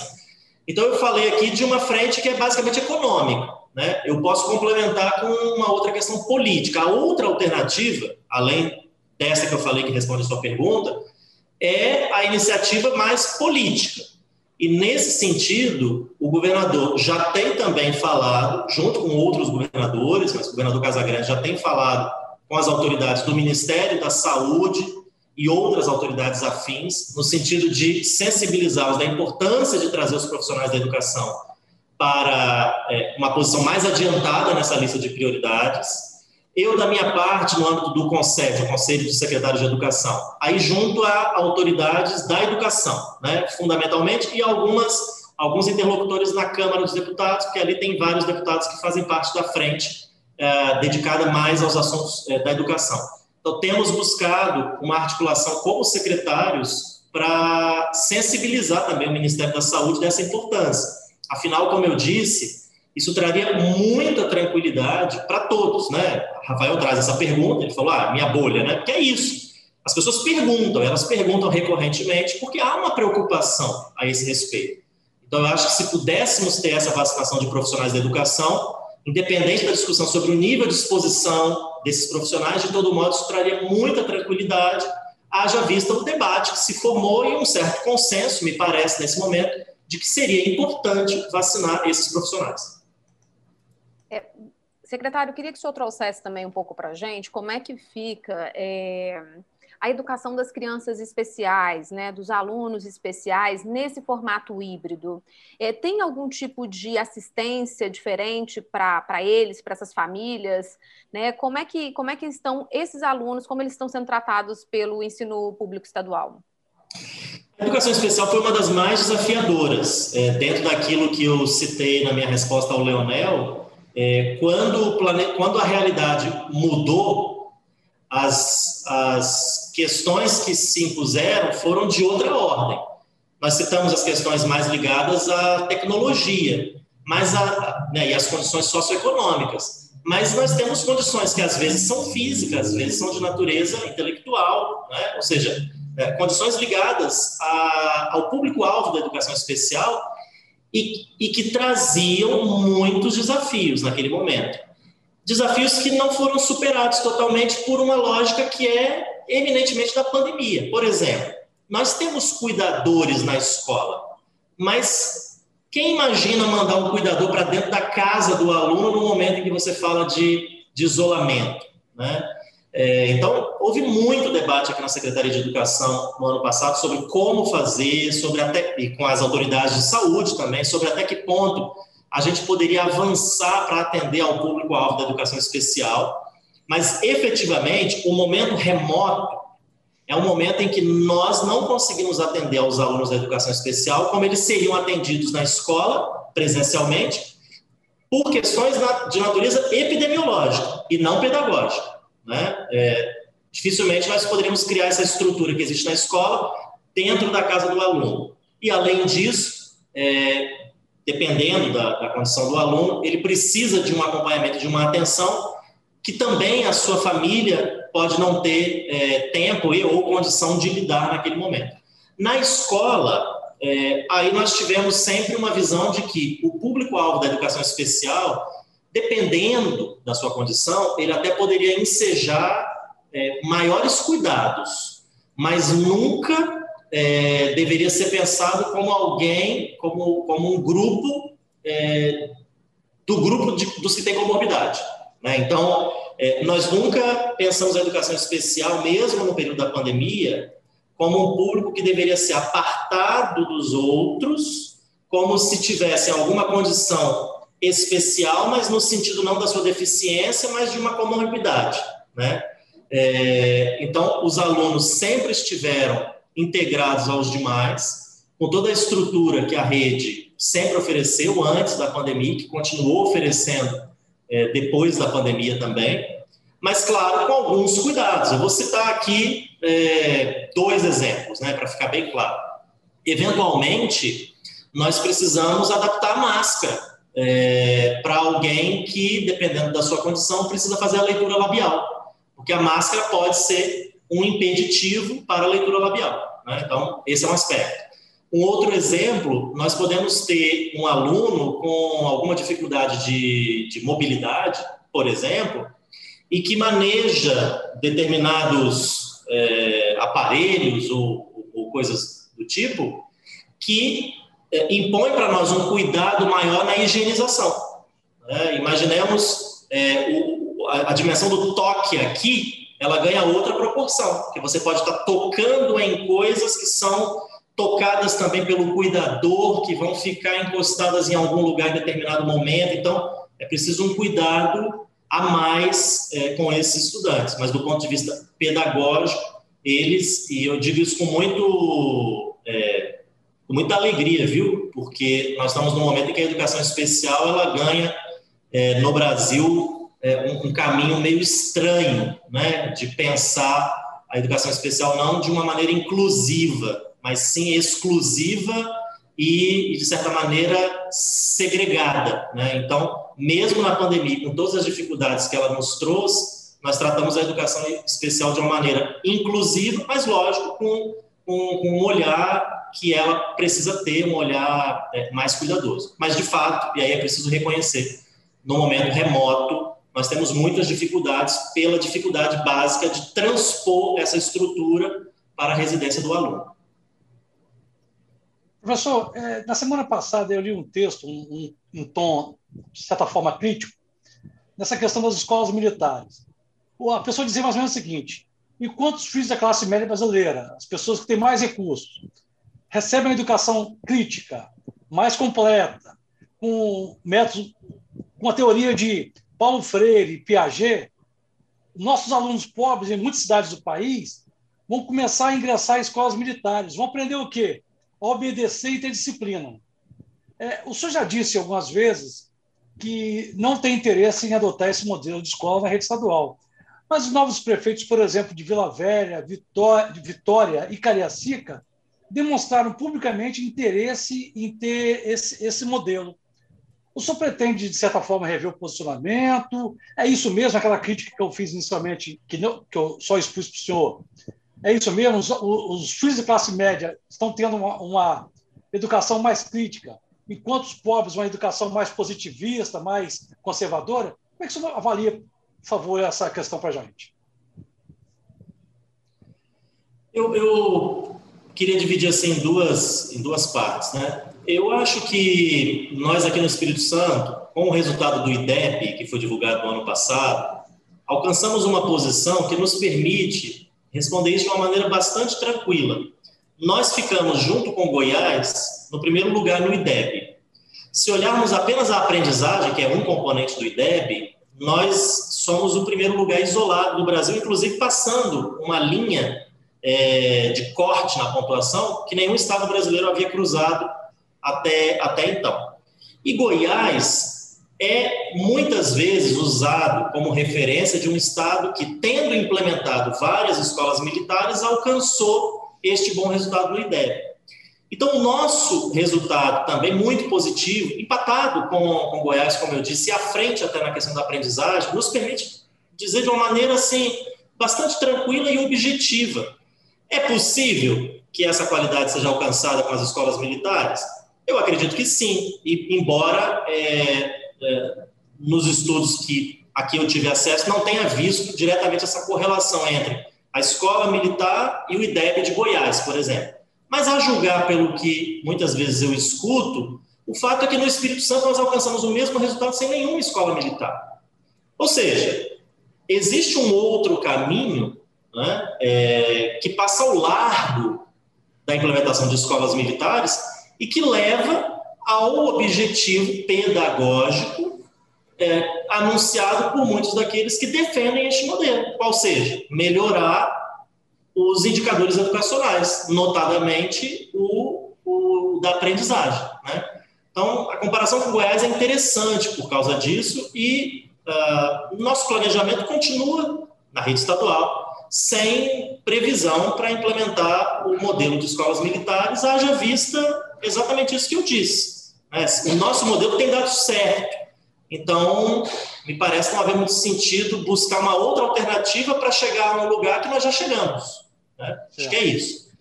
Então, eu falei aqui de uma frente que é basicamente econômica. Né? Eu posso complementar com uma outra questão política. A outra alternativa, além dessa que eu falei que responde a sua pergunta, é a iniciativa mais política. E nesse sentido, o governador já tem também falado, junto com outros governadores, mas o governador Casagrande já tem falado com as autoridades do Ministério da Saúde e outras autoridades afins, no sentido de sensibilizá-los da importância de trazer os profissionais da educação para é, uma posição mais adiantada nessa lista de prioridades eu, da minha parte, no âmbito do Conselho, o Conselho de Secretários de Educação, aí junto a autoridades da educação, né, fundamentalmente, e algumas, alguns interlocutores na Câmara dos Deputados, porque ali tem vários deputados que fazem parte da frente é, dedicada mais aos assuntos é, da educação. Então, temos buscado uma articulação com os secretários para sensibilizar também o Ministério da Saúde dessa importância. Afinal, como eu disse, isso traria muita tranquilidade para todos, né? Rafael traz essa pergunta, ele falou, ah, minha bolha, né? Porque é isso. As pessoas perguntam, elas perguntam recorrentemente, porque há uma preocupação a esse respeito. Então, eu acho que se pudéssemos ter essa vacinação de profissionais da educação, independente da discussão sobre o nível de exposição desses profissionais, de todo modo, isso traria muita tranquilidade, haja vista o debate que se formou e um certo consenso, me parece, nesse momento, de que seria importante vacinar esses profissionais. É, secretário, queria que o senhor trouxesse também um pouco para a gente como é que fica é, a educação das crianças especiais, né, dos alunos especiais, nesse formato híbrido. É, tem algum tipo de assistência diferente para eles, para essas famílias? Né? Como, é que, como é que estão esses alunos, como eles estão sendo tratados pelo ensino público estadual? A educação especial foi uma das mais desafiadoras, é, dentro daquilo que eu citei na minha resposta ao Leonel, é, quando, quando a realidade mudou, as, as questões que se impuseram foram de outra ordem. Nós citamos as questões mais ligadas à tecnologia, mas a, né, e as condições socioeconômicas. Mas nós temos condições que às vezes são físicas, às vezes são de natureza intelectual, né? ou seja, é, condições ligadas a, ao público-alvo da educação especial e, e que traziam muitos desafios naquele momento. Desafios que não foram superados totalmente por uma lógica que é eminentemente da pandemia. Por exemplo, nós temos cuidadores na escola, mas quem imagina mandar um cuidador para dentro da casa do aluno no momento em que você fala de, de isolamento? Né? É, então, houve muito debate aqui na Secretaria de Educação no ano passado sobre como fazer, sobre até, e com as autoridades de saúde também, sobre até que ponto a gente poderia avançar para atender ao público-alvo da educação especial. Mas, efetivamente, o momento remoto é um momento em que nós não conseguimos atender aos alunos da educação especial como eles seriam atendidos na escola, presencialmente, por questões de natureza epidemiológica e não pedagógica. Né? É, dificilmente nós poderíamos criar essa estrutura que existe na escola dentro da casa do aluno. E, além disso, é, dependendo da, da, condição do aluno, ele precisa de um acompanhamento, de uma atenção que também a sua família pode não ter é, tempo e ou condição de lidar naquele momento. Na escola, é, aí nós tivemos sempre uma visão de que o público-alvo da educação especial dependendo da sua condição, ele até poderia ensejar é, maiores cuidados, mas nunca é, deveria ser pensado como alguém, como, como um grupo é, do grupo de, dos que têm comorbidade. Né? Então, é, nós nunca pensamos a educação especial, mesmo no período da pandemia, como um público que deveria ser apartado dos outros, como se tivesse alguma condição especial, mas no sentido não da sua deficiência, mas de uma comorbidade, né? É, então, os alunos sempre estiveram integrados aos demais, com toda a estrutura que a rede sempre ofereceu antes da pandemia, que continuou oferecendo é, depois da pandemia também, mas, claro, com alguns cuidados. Eu vou citar aqui é, dois exemplos, né, para ficar bem claro. Eventualmente, nós precisamos adaptar a máscara é, para alguém que, dependendo da sua condição, precisa fazer a leitura labial, porque a máscara pode ser um impeditivo para a leitura labial. Né? Então, esse é um aspecto. Um outro exemplo, nós podemos ter um aluno com alguma dificuldade de, de mobilidade, por exemplo, e que maneja determinados é, aparelhos ou, ou coisas do tipo, que é, impõe para nós um cuidado maior na higienização. Né? Imaginemos é, o, a, a, dimensão do toque aqui ela ganha outra proporção, que você pode estar tocando em coisas que são tocadas também pelo cuidador, que vão ficar encostadas em algum lugar em determinado momento. Então, é preciso um cuidado a mais é, com esses estudantes. Mas, do ponto de vista pedagógico, eles, e eu digo isso com muito. É, com muita alegria, viu? Porque nós estamos num momento em que a educação especial ela ganha é, no Brasil é, um, um, caminho meio estranho, né, de pensar a educação especial não de uma maneira inclusiva, mas sim exclusiva e, de certa maneira, segregada. Né? Então, mesmo na pandemia, com todas as dificuldades que ela nos trouxe, nós tratamos a educação especial de uma maneira inclusiva, mas, lógico, com, com, com um olhar que ela precisa ter, um olhar é, mais cuidadoso. Mas, de fato, e aí é preciso reconhecer, no momento remoto, nós temos muitas dificuldades pela dificuldade básica de transpor essa estrutura para a residência do aluno. Professor, é, na semana passada eu li um texto, um, um, um, tom, de certa forma, crítico, nessa questão das escolas militares. A pessoa dizia mais ou menos o seguinte: enquanto os filhos da classe média brasileira, as pessoas que têm mais recursos, recebem uma educação crítica, mais completa, com métodos, com a teoria de Paulo Freire e Piaget, nossos alunos pobres em muitas cidades do país vão começar a ingressar em escolas militares. Vão aprender o quê? Obedecer e ter disciplina. É, o senhor já disse algumas vezes que não tem interesse em adotar esse modelo de escola na rede estadual. Mas os novos prefeitos, por exemplo, de Vila Velha, Vitória, Vitória e Cariacica, demonstraram publicamente interesse em ter esse, esse modelo. O senhor pretende, de certa forma, rever o posicionamento? É isso mesmo, aquela crítica que eu fiz inicialmente, que, não, que eu só expus para o senhor, é isso mesmo? Os, os filhos de classe média estão tendo uma, uma, educação mais crítica, enquanto os pobres uma educação mais positivista, mais conservadora? Como é que você avalia, por favor, essa questão para a gente? Eu, eu, queria dividir assim em duas, em duas partes. Né? Eu acho que nós aqui no Espírito Santo, com o resultado do IDEP, que foi divulgado no ano passado, alcançamos uma posição que nos permite responder isso de uma maneira bastante tranquila. Nós ficamos, junto com Goiás, no primeiro lugar no IDEB. Se olharmos apenas a aprendizagem, que é um componente do IDEB, nós somos o primeiro lugar isolado do Brasil, inclusive passando uma linha é, de corte na pontuação que nenhum estado brasileiro havia cruzado até, até então. E Goiás é muitas vezes usado como referência de um Estado que, tendo implementado várias escolas militares, alcançou este bom resultado no IDEB. Então, o nosso resultado também muito positivo, empatado com, com Goiás, como eu disse, e à frente até na questão da aprendizagem, nos permite dizer de uma maneira assim bastante tranquila e objetiva. É possível que essa qualidade seja alcançada com as escolas militares? Eu acredito que sim, e embora é, é, nos estudos que aqui eu tive acesso, não tenha visto diretamente essa correlação entre a escola militar e o IDEB de Goiás, por exemplo. Mas a julgar pelo que muitas vezes eu escuto, o fato é que no Espírito Santo nós alcançamos o mesmo resultado sem nenhuma escola militar. Ou seja, existe um outro caminho né, é, que passa ao largo da implementação de escolas militares e que leva ao objetivo pedagógico é, anunciado por muitos daqueles que defendem este modelo, qual seja, melhorar os indicadores educacionais, notadamente o, o da aprendizagem. Né? Então, a comparação com Goiás é interessante por causa disso e uh, nosso planejamento continua na rede estadual, sem previsão para implementar o modelo de escolas militares, haja vista exatamente isso que eu disse. Né? O nosso modelo tem dado certo. Então, me parece não haver muito sentido buscar uma outra alternativa para chegar a um lugar que nós já chegamos. Né? Acho que é isso.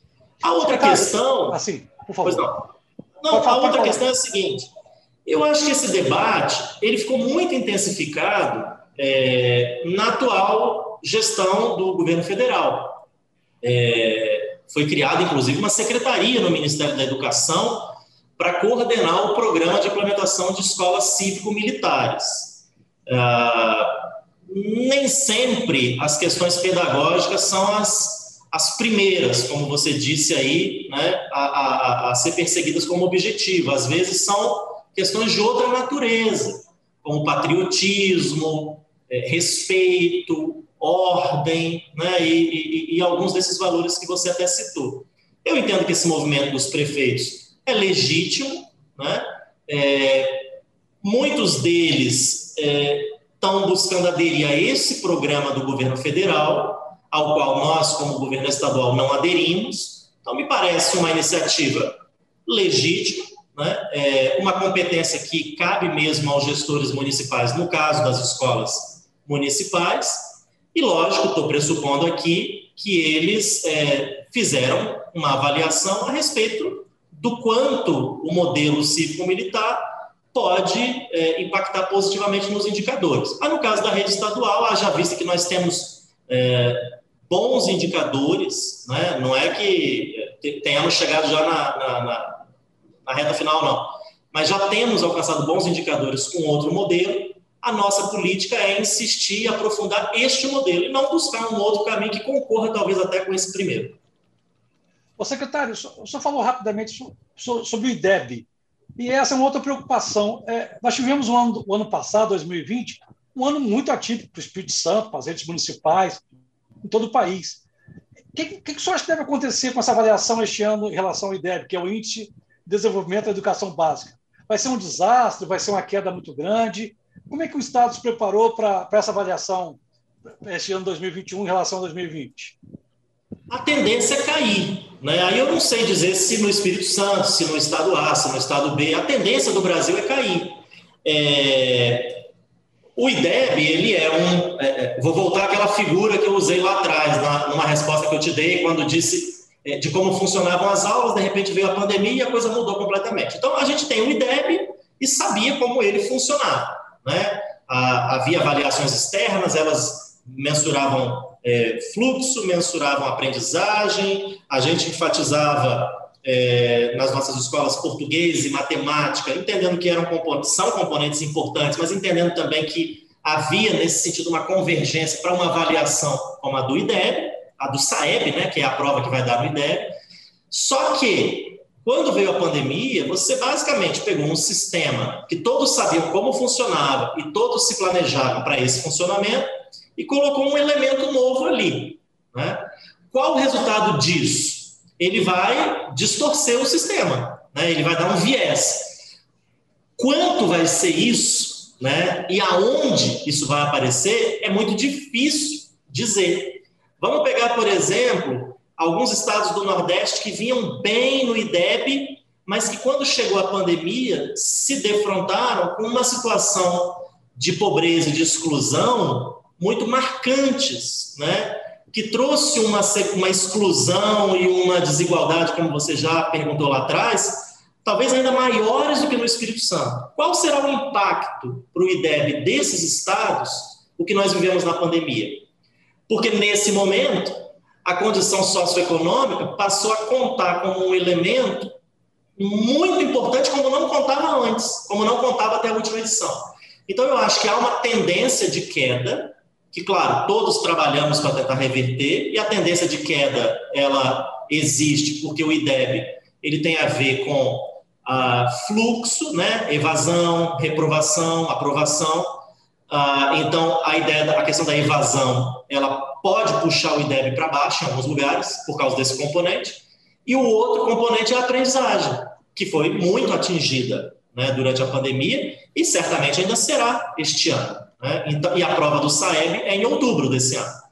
A outra questão. Assim, por favor. Não, não a outra questão é a seguinte. Eu acho que esse debate ele ficou muito intensificado é, na atual gestão do governo federal. É, foi criada, inclusive, uma secretaria no Ministério da Educação para coordenar o programa de implementação de escolas cívico-militares. Ah, nem sempre as questões pedagógicas são as, as primeiras, como você disse aí, né, a, a, a ser perseguidas como objetivo. Às vezes são questões de outra natureza, como patriotismo, é, respeito, ordem, né, e, e, e alguns desses valores que você até citou. Eu entendo que esse movimento dos prefeitos é legítimo, né? É, muitos deles estão é, buscando aderir a esse programa do governo federal, ao qual nós, como governo estadual, não aderimos. Então, me parece uma iniciativa legítima, né? é, uma competência que cabe mesmo aos gestores municipais, no caso das escolas municipais. E, lógico, estou pressupondo aqui que eles é, fizeram uma avaliação a respeito do quanto o modelo cívico-militar pode é, impactar positivamente nos indicadores. Mas no caso da rede estadual, haja vista que nós temos é, bons indicadores, né? não é que tenhamos chegado já na, na, na, na reta final, não, mas já temos alcançado bons indicadores com outro modelo, a nossa política é insistir e aprofundar este modelo e não buscar um outro caminho que concorra talvez até com esse primeiro. Ô, secretário, o senhor falou rapidamente sobre o IDEB, e essa é uma outra preocupação. É, nós tivemos um ano, o ano passado, 2020, um ano muito atípico para o Espírito Santo, para as redes municipais, em todo o país. O que, que, que o senhor acha que deve acontecer com essa avaliação este ano em relação ao IDEB, que é o Índice de Desenvolvimento da Educação Básica? Vai ser um desastre? Vai ser uma queda muito grande? Como é que o Estado se preparou para essa avaliação este ano 2021 em relação a 2020? A tendência é cair. Né? Aí eu não sei dizer se no Espírito Santo, se no Estado A, se no Estado B. A tendência do Brasil é cair. É... O IDEB, ele é um. É, é, vou voltar àquela figura que eu usei lá atrás, na, numa resposta que eu te dei, quando disse é, de como funcionavam as aulas, de repente veio a pandemia e a coisa mudou completamente. Então, a gente tem o IDEB e sabia como ele funcionava. Né? havia avaliações externas, elas mensuravam é, fluxo, mensuravam aprendizagem, a gente enfatizava é, nas nossas escolas português e matemática, entendendo que eram componentes, são componentes importantes, mas entendendo também que havia nesse sentido uma convergência para uma avaliação como a do IDEB, a do SAEB, né, que é a prova que vai dar no IDEB. Só que quando veio a pandemia, você basicamente pegou um sistema que todos sabiam como funcionava e todos se planejavam para esse funcionamento e colocou um elemento novo ali. Né? Qual o resultado disso? Ele vai distorcer o sistema, né? ele vai dar um viés. Quanto vai ser isso né? e aonde isso vai aparecer é muito difícil dizer. Vamos pegar, por exemplo, alguns estados do Nordeste que vinham bem no IDEB, mas que quando chegou a pandemia se defrontaram com uma situação de pobreza e de exclusão muito marcantes, né? que trouxe uma, uma exclusão e uma desigualdade, como você já perguntou lá atrás, talvez ainda maiores do que no Espírito Santo. Qual será o impacto para o IDEB desses estados, o que nós vivemos na pandemia? Porque nesse momento, a condição socioeconômica passou a contar como um elemento muito importante, como não contava antes, como não contava até a última edição. Então, eu acho que há uma tendência de queda, que, claro, todos trabalhamos para tentar reverter, e a tendência de queda, ela existe porque o IDEB ele tem a ver com ah, fluxo, né, evasão, reprovação, aprovação, ah, então, a ideia, da, a questão da evasão, ela pode puxar o IDEB para baixo em alguns lugares, por causa desse componente. E o outro componente é a aprendizagem, que foi muito atingida né, durante a pandemia e certamente ainda será este ano. Né? Então, e a prova do SAEB é em outubro desse ano.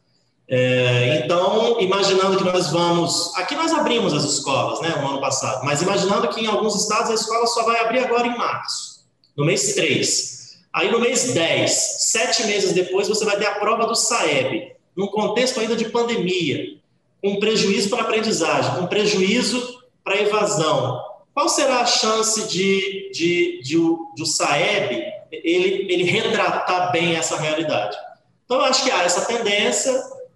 É, então, imaginando que nós vamos. Aqui nós abrimos as escolas, né, no ano passado, mas imaginando que em alguns estados a escola só vai abrir agora em março, no mês 3. Aí no mês 10, sete meses depois, você vai ter a prova do SAEB, num contexto ainda de pandemia, com prejuízo para a aprendizagem, com prejuízo para a evasão. Qual será a chance de, de, de, o, de o SAEB ele, ele retratar bem essa realidade? Então, eu acho que há essa tendência,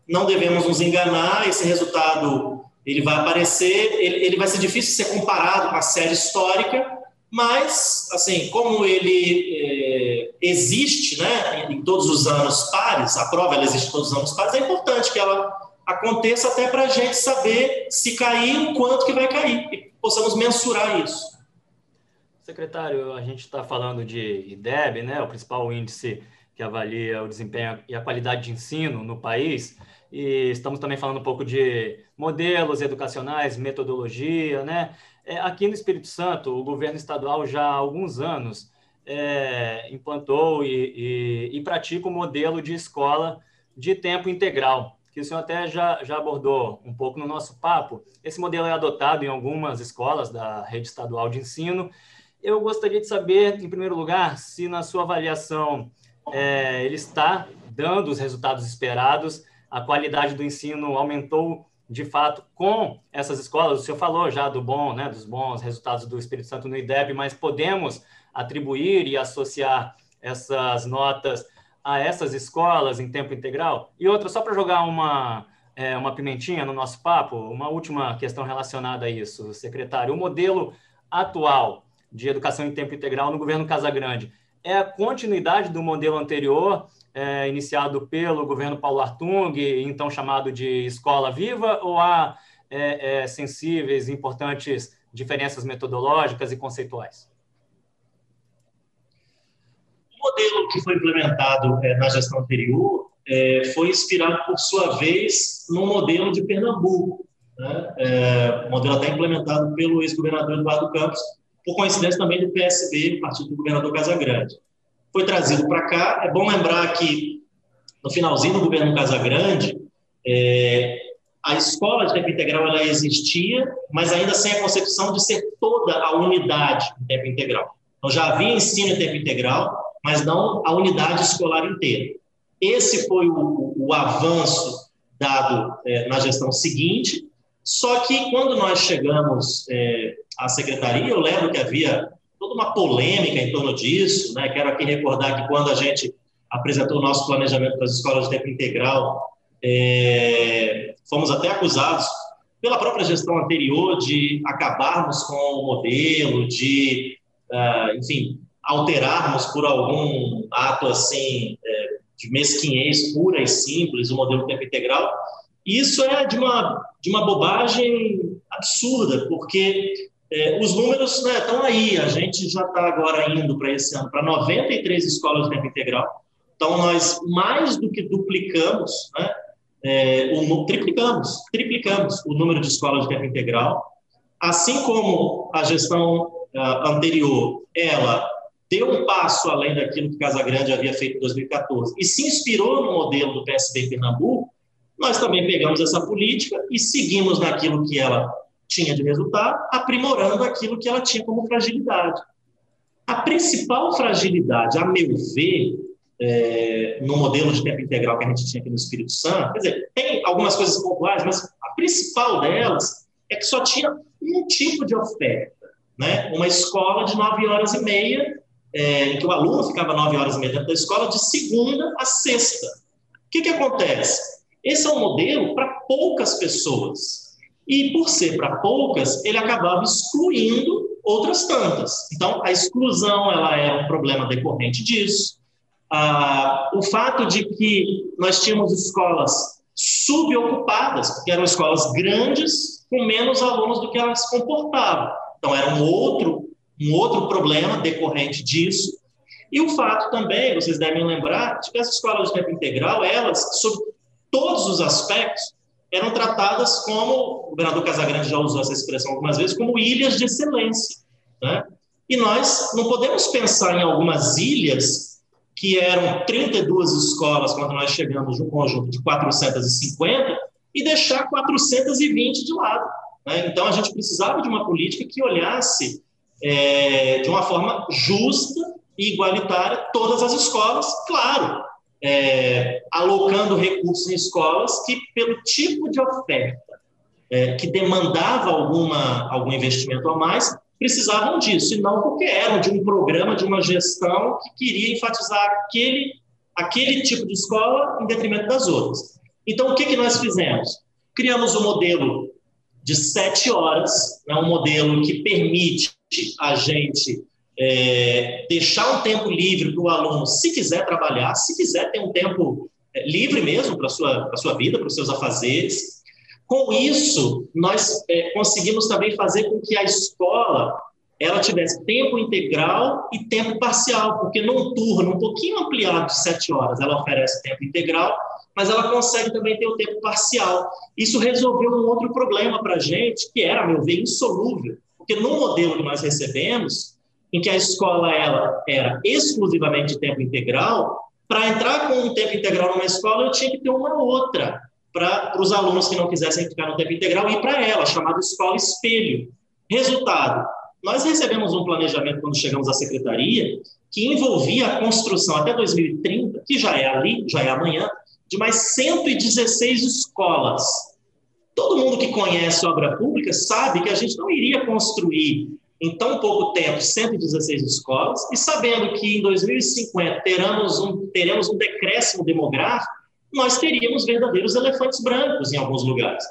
não devemos nos enganar, esse resultado ele vai aparecer, ele, ele vai ser difícil ser comparado com a série histórica, mas, assim, como ele é, existe, né, em todos os anos pares, a prova ela existe todos os anos pares, é importante que ela aconteça até para a gente saber se cair, o quanto que vai cair, e possamos mensurar isso. Secretário, a gente está falando de IDEB, né, o principal índice que avalia o desempenho e a qualidade de ensino no país, e estamos também falando um pouco de modelos educacionais, metodologia, né? É, aqui no Espírito Santo, o governo estadual já há alguns anos é, implantou e, e, e, pratica o modelo de escola de tempo integral, que o senhor até já, já abordou um pouco no nosso papo. Esse modelo é adotado em algumas escolas da rede estadual de ensino. Eu gostaria de saber, em primeiro lugar, se na sua avaliação é, ele está dando os resultados esperados, a qualidade do ensino aumentou de fato com essas escolas. O senhor falou já do bom, né, dos bons resultados do Espírito Santo no IDEB, mas podemos atribuir e associar essas notas a essas escolas em tempo integral? E outra, só para jogar uma, é, uma pimentinha no nosso papo, uma última questão relacionada a isso, secretário. O modelo atual de educação em tempo integral no governo Casagrande é a continuidade do modelo anterior, é, iniciado pelo governo Paulo Artung, então chamado de Escola Viva, ou há é, é, sensíveis, importantes diferenças metodológicas e conceituais? Modelo que foi implementado é, na gestão anterior é, foi inspirado, por sua vez, no modelo de Pernambuco, né? é, modelo até implementado pelo ex-governador Eduardo Campos, por coincidência também do PSB, partido do governador Casagrande. Foi trazido para cá. É bom lembrar que, no finalzinho do governo Casagrande, é, a escola de tempo integral ela existia, mas ainda sem a concepção de ser toda a unidade em tempo integral. Então, já havia ensino em tempo integral, mas não a unidade escolar inteira. Esse foi o, o avanço dado é, na gestão seguinte, só que quando nós chegamos é, à secretaria, eu lembro que havia toda uma polêmica em torno disso, né? quero aqui recordar que quando a gente apresentou o nosso planejamento para as escolas de tempo integral, é, fomos até acusados pela própria gestão anterior de acabarmos com o modelo, de, uh, enfim, alterarmos por algum ato assim é, de mesquinhez pura e simples o modelo tempo integral, isso é de uma, de uma bobagem absurda, porque é, os números né, estão aí, a gente já está agora indo para esse ano para 93 escolas de tempo integral, então nós mais do que duplicamos, né, é, o, triplicamos, triplicamos o número de escolas de tempo integral, assim como a gestão uh, anterior, ela deu um passo além daquilo que Casagrande havia feito em 2014 e se inspirou no modelo do PSB Pernambuco, nós também pegamos essa política e seguimos naquilo que ela tinha de resultado, aprimorando aquilo que ela tinha como fragilidade. A principal fragilidade, a meu ver, é, no modelo de tempo integral que a gente tinha aqui no Espírito Santo, quer dizer, tem algumas coisas pontuais, mas a principal delas é que só tinha um tipo de oferta, né? Uma escola de nove horas e meia é, em que o aluno ficava nove horas e meia dentro da escola, de segunda a sexta. O que, que acontece? Esse é um modelo para poucas pessoas. E, por ser para poucas, ele acabava excluindo outras tantas. Então, a exclusão ela era um problema decorrente disso. Ah, o fato de que nós tínhamos escolas subocupadas, porque eram escolas grandes, com menos alunos do que elas comportavam. Então, era um outro um outro problema decorrente disso. E o fato também, vocês devem lembrar, de que as escolas de tempo integral, elas, sob todos os aspectos, eram tratadas como, o governador Casagrande já usou essa expressão algumas vezes, como ilhas de excelência. Né? E nós não podemos pensar em algumas ilhas que eram 32 escolas quando nós chegamos no conjunto de 450 e deixar 420 de lado. Né? Então, a gente precisava de uma política que olhasse é, de uma forma justa e igualitária todas as escolas, claro, é, alocando recursos em escolas que, pelo tipo de oferta é, que demandava alguma, algum investimento a mais, precisavam disso, e não porque eram de um programa, de uma gestão que queria enfatizar aquele, aquele tipo de escola em detrimento das outras. Então, o que, que nós fizemos? Criamos um modelo de sete horas, né, um modelo que permite a gente é, deixar um tempo livre para o aluno, se quiser trabalhar, se quiser ter um tempo é, livre mesmo para a sua, sua vida, para os seus afazeres. Com isso, nós é, conseguimos também fazer com que a escola ela tivesse tempo integral e tempo parcial, porque num turno um pouquinho ampliado de sete horas, ela oferece tempo integral, mas ela consegue também ter o tempo parcial. Isso resolveu um outro problema para a gente, que era, a meu ver, insolúvel, porque no modelo que nós recebemos, em que a escola ela era exclusivamente tempo integral, para entrar com um tempo integral numa escola, eu tinha que ter uma outra para os alunos que não quisessem ficar no tempo integral e para ela, chamada escola espelho. Resultado, nós recebemos um planejamento quando chegamos à secretaria que envolvia a construção até 2030, que já é ali, já é amanhã, de mais 116 escolas. Todo mundo que conhece obra pública sabe que a gente não iria construir em tão pouco tempo 116 escolas, e sabendo que em 2050 teremos um, teremos um decréscimo demográfico, nós teríamos verdadeiros elefantes brancos em alguns lugares.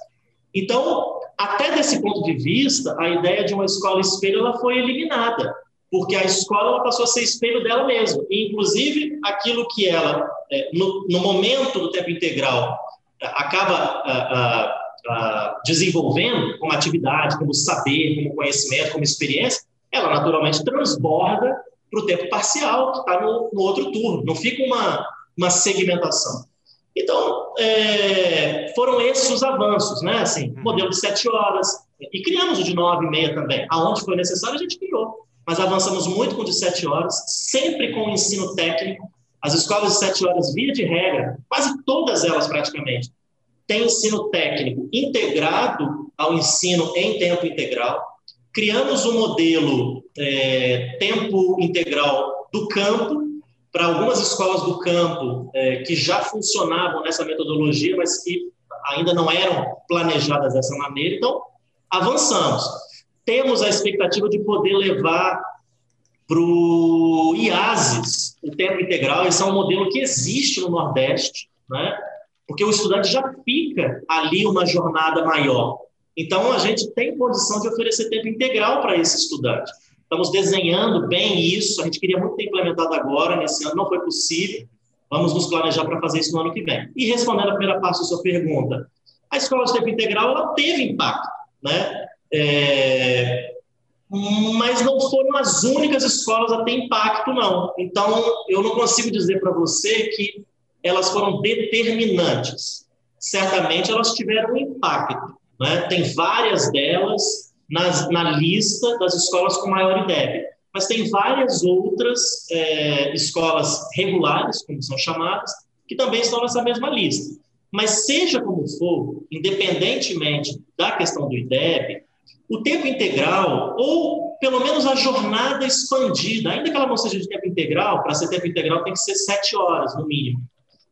Então, até desse ponto de vista, a ideia de uma escola espelho ela foi eliminada, porque a escola passou a ser espelho dela mesma. E, inclusive, aquilo que ela, é, no, no momento do tempo integral, acaba a, a, a, desenvolvendo como atividade, como saber, como conhecimento, como experiência, ela naturalmente transborda para o tempo parcial, que está no, no, outro turno. Não fica uma, uma segmentação. Então, é, foram esses os avanços, né? Assim, uhum. modelo de sete horas, e criamos o de nove e meia também. Aonde foi necessário, a gente criou. Mas avançamos muito com o de sete horas, sempre com o ensino técnico. As escolas de sete horas, via de regra, quase todas elas praticamente, têm ensino técnico integrado ao ensino em tempo integral. Criamos um modelo é, tempo integral do campo, para algumas escolas do campo é, que já funcionavam nessa metodologia, mas que ainda não eram planejadas dessa maneira. Então, avançamos. Temos a expectativa de poder levar para o IASES o tempo integral. Esse é um modelo que existe no Nordeste, né? porque o estudante já fica ali uma jornada maior. Então, a gente tem condição de oferecer tempo integral para esse estudante. Estamos desenhando bem isso. A gente queria muito ter implementado agora, nesse ano, não foi possível. Vamos nos planejar para fazer isso no ano que vem. E respondendo a primeira parte da sua pergunta, a escola de tempo integral ela teve impacto, né? É, mas não foram as únicas escolas a ter impacto, não. Então, eu não consigo dizer para você que elas foram determinantes. Certamente elas tiveram um impacto. Né? Tem várias delas nas, na lista das escolas com maior IDEB. Mas tem várias outras é, escolas regulares, como são chamadas, que também estão nessa mesma lista. Mas seja como for, independentemente da questão do IDEB, o tempo integral, ou pelo menos a jornada expandida, ainda que ela não seja de tempo integral, para ser tempo integral tem que ser sete horas, no mínimo.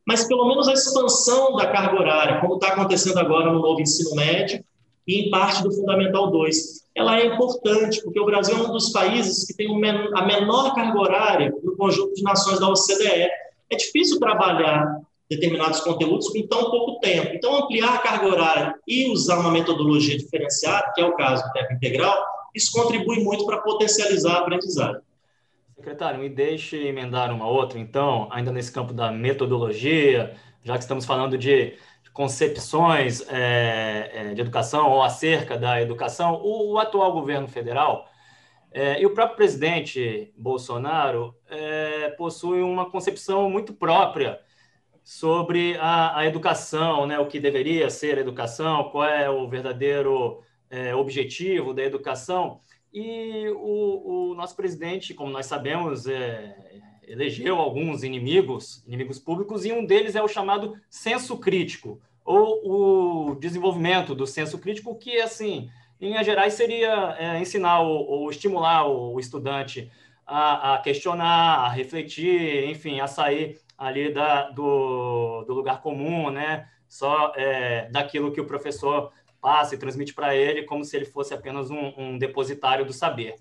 Mas pelo menos a expansão da carga horária, como está acontecendo agora no novo ensino médio, e em parte do Fundamental 2. Ela é importante, porque o Brasil é um dos países que tem a menor carga horária no conjunto de nações da OCDE. É difícil trabalhar determinados conteúdos em tão pouco tempo. Então, ampliar a carga horária e usar uma metodologia diferenciada, que é o caso do tempo integral, isso contribui muito para potencializar a aprendizagem. Secretário, me deixe emendar uma outra, então, ainda nesse campo da metodologia, já que estamos falando de concepções é, é, de educação ou acerca da educação, o, o atual governo federal é, e o próprio presidente Bolsonaro é, possuem uma concepção muito própria sobre a, a, educação, né, o que deveria ser a educação, qual é o verdadeiro é, objetivo da educação. E o, o, nosso presidente, como nós sabemos, é, elegeu alguns inimigos, inimigos públicos, e um deles é o chamado senso crítico, ou o desenvolvimento do senso crítico, que, assim, em linhas gerais, seria é, ensinar ou, ou, estimular o, estudante a, a, questionar, a refletir, enfim, a sair ali da, do, do lugar comum, né? Só é, daquilo que o professor passa e transmite para ele, como se ele fosse apenas um, um depositário do saber.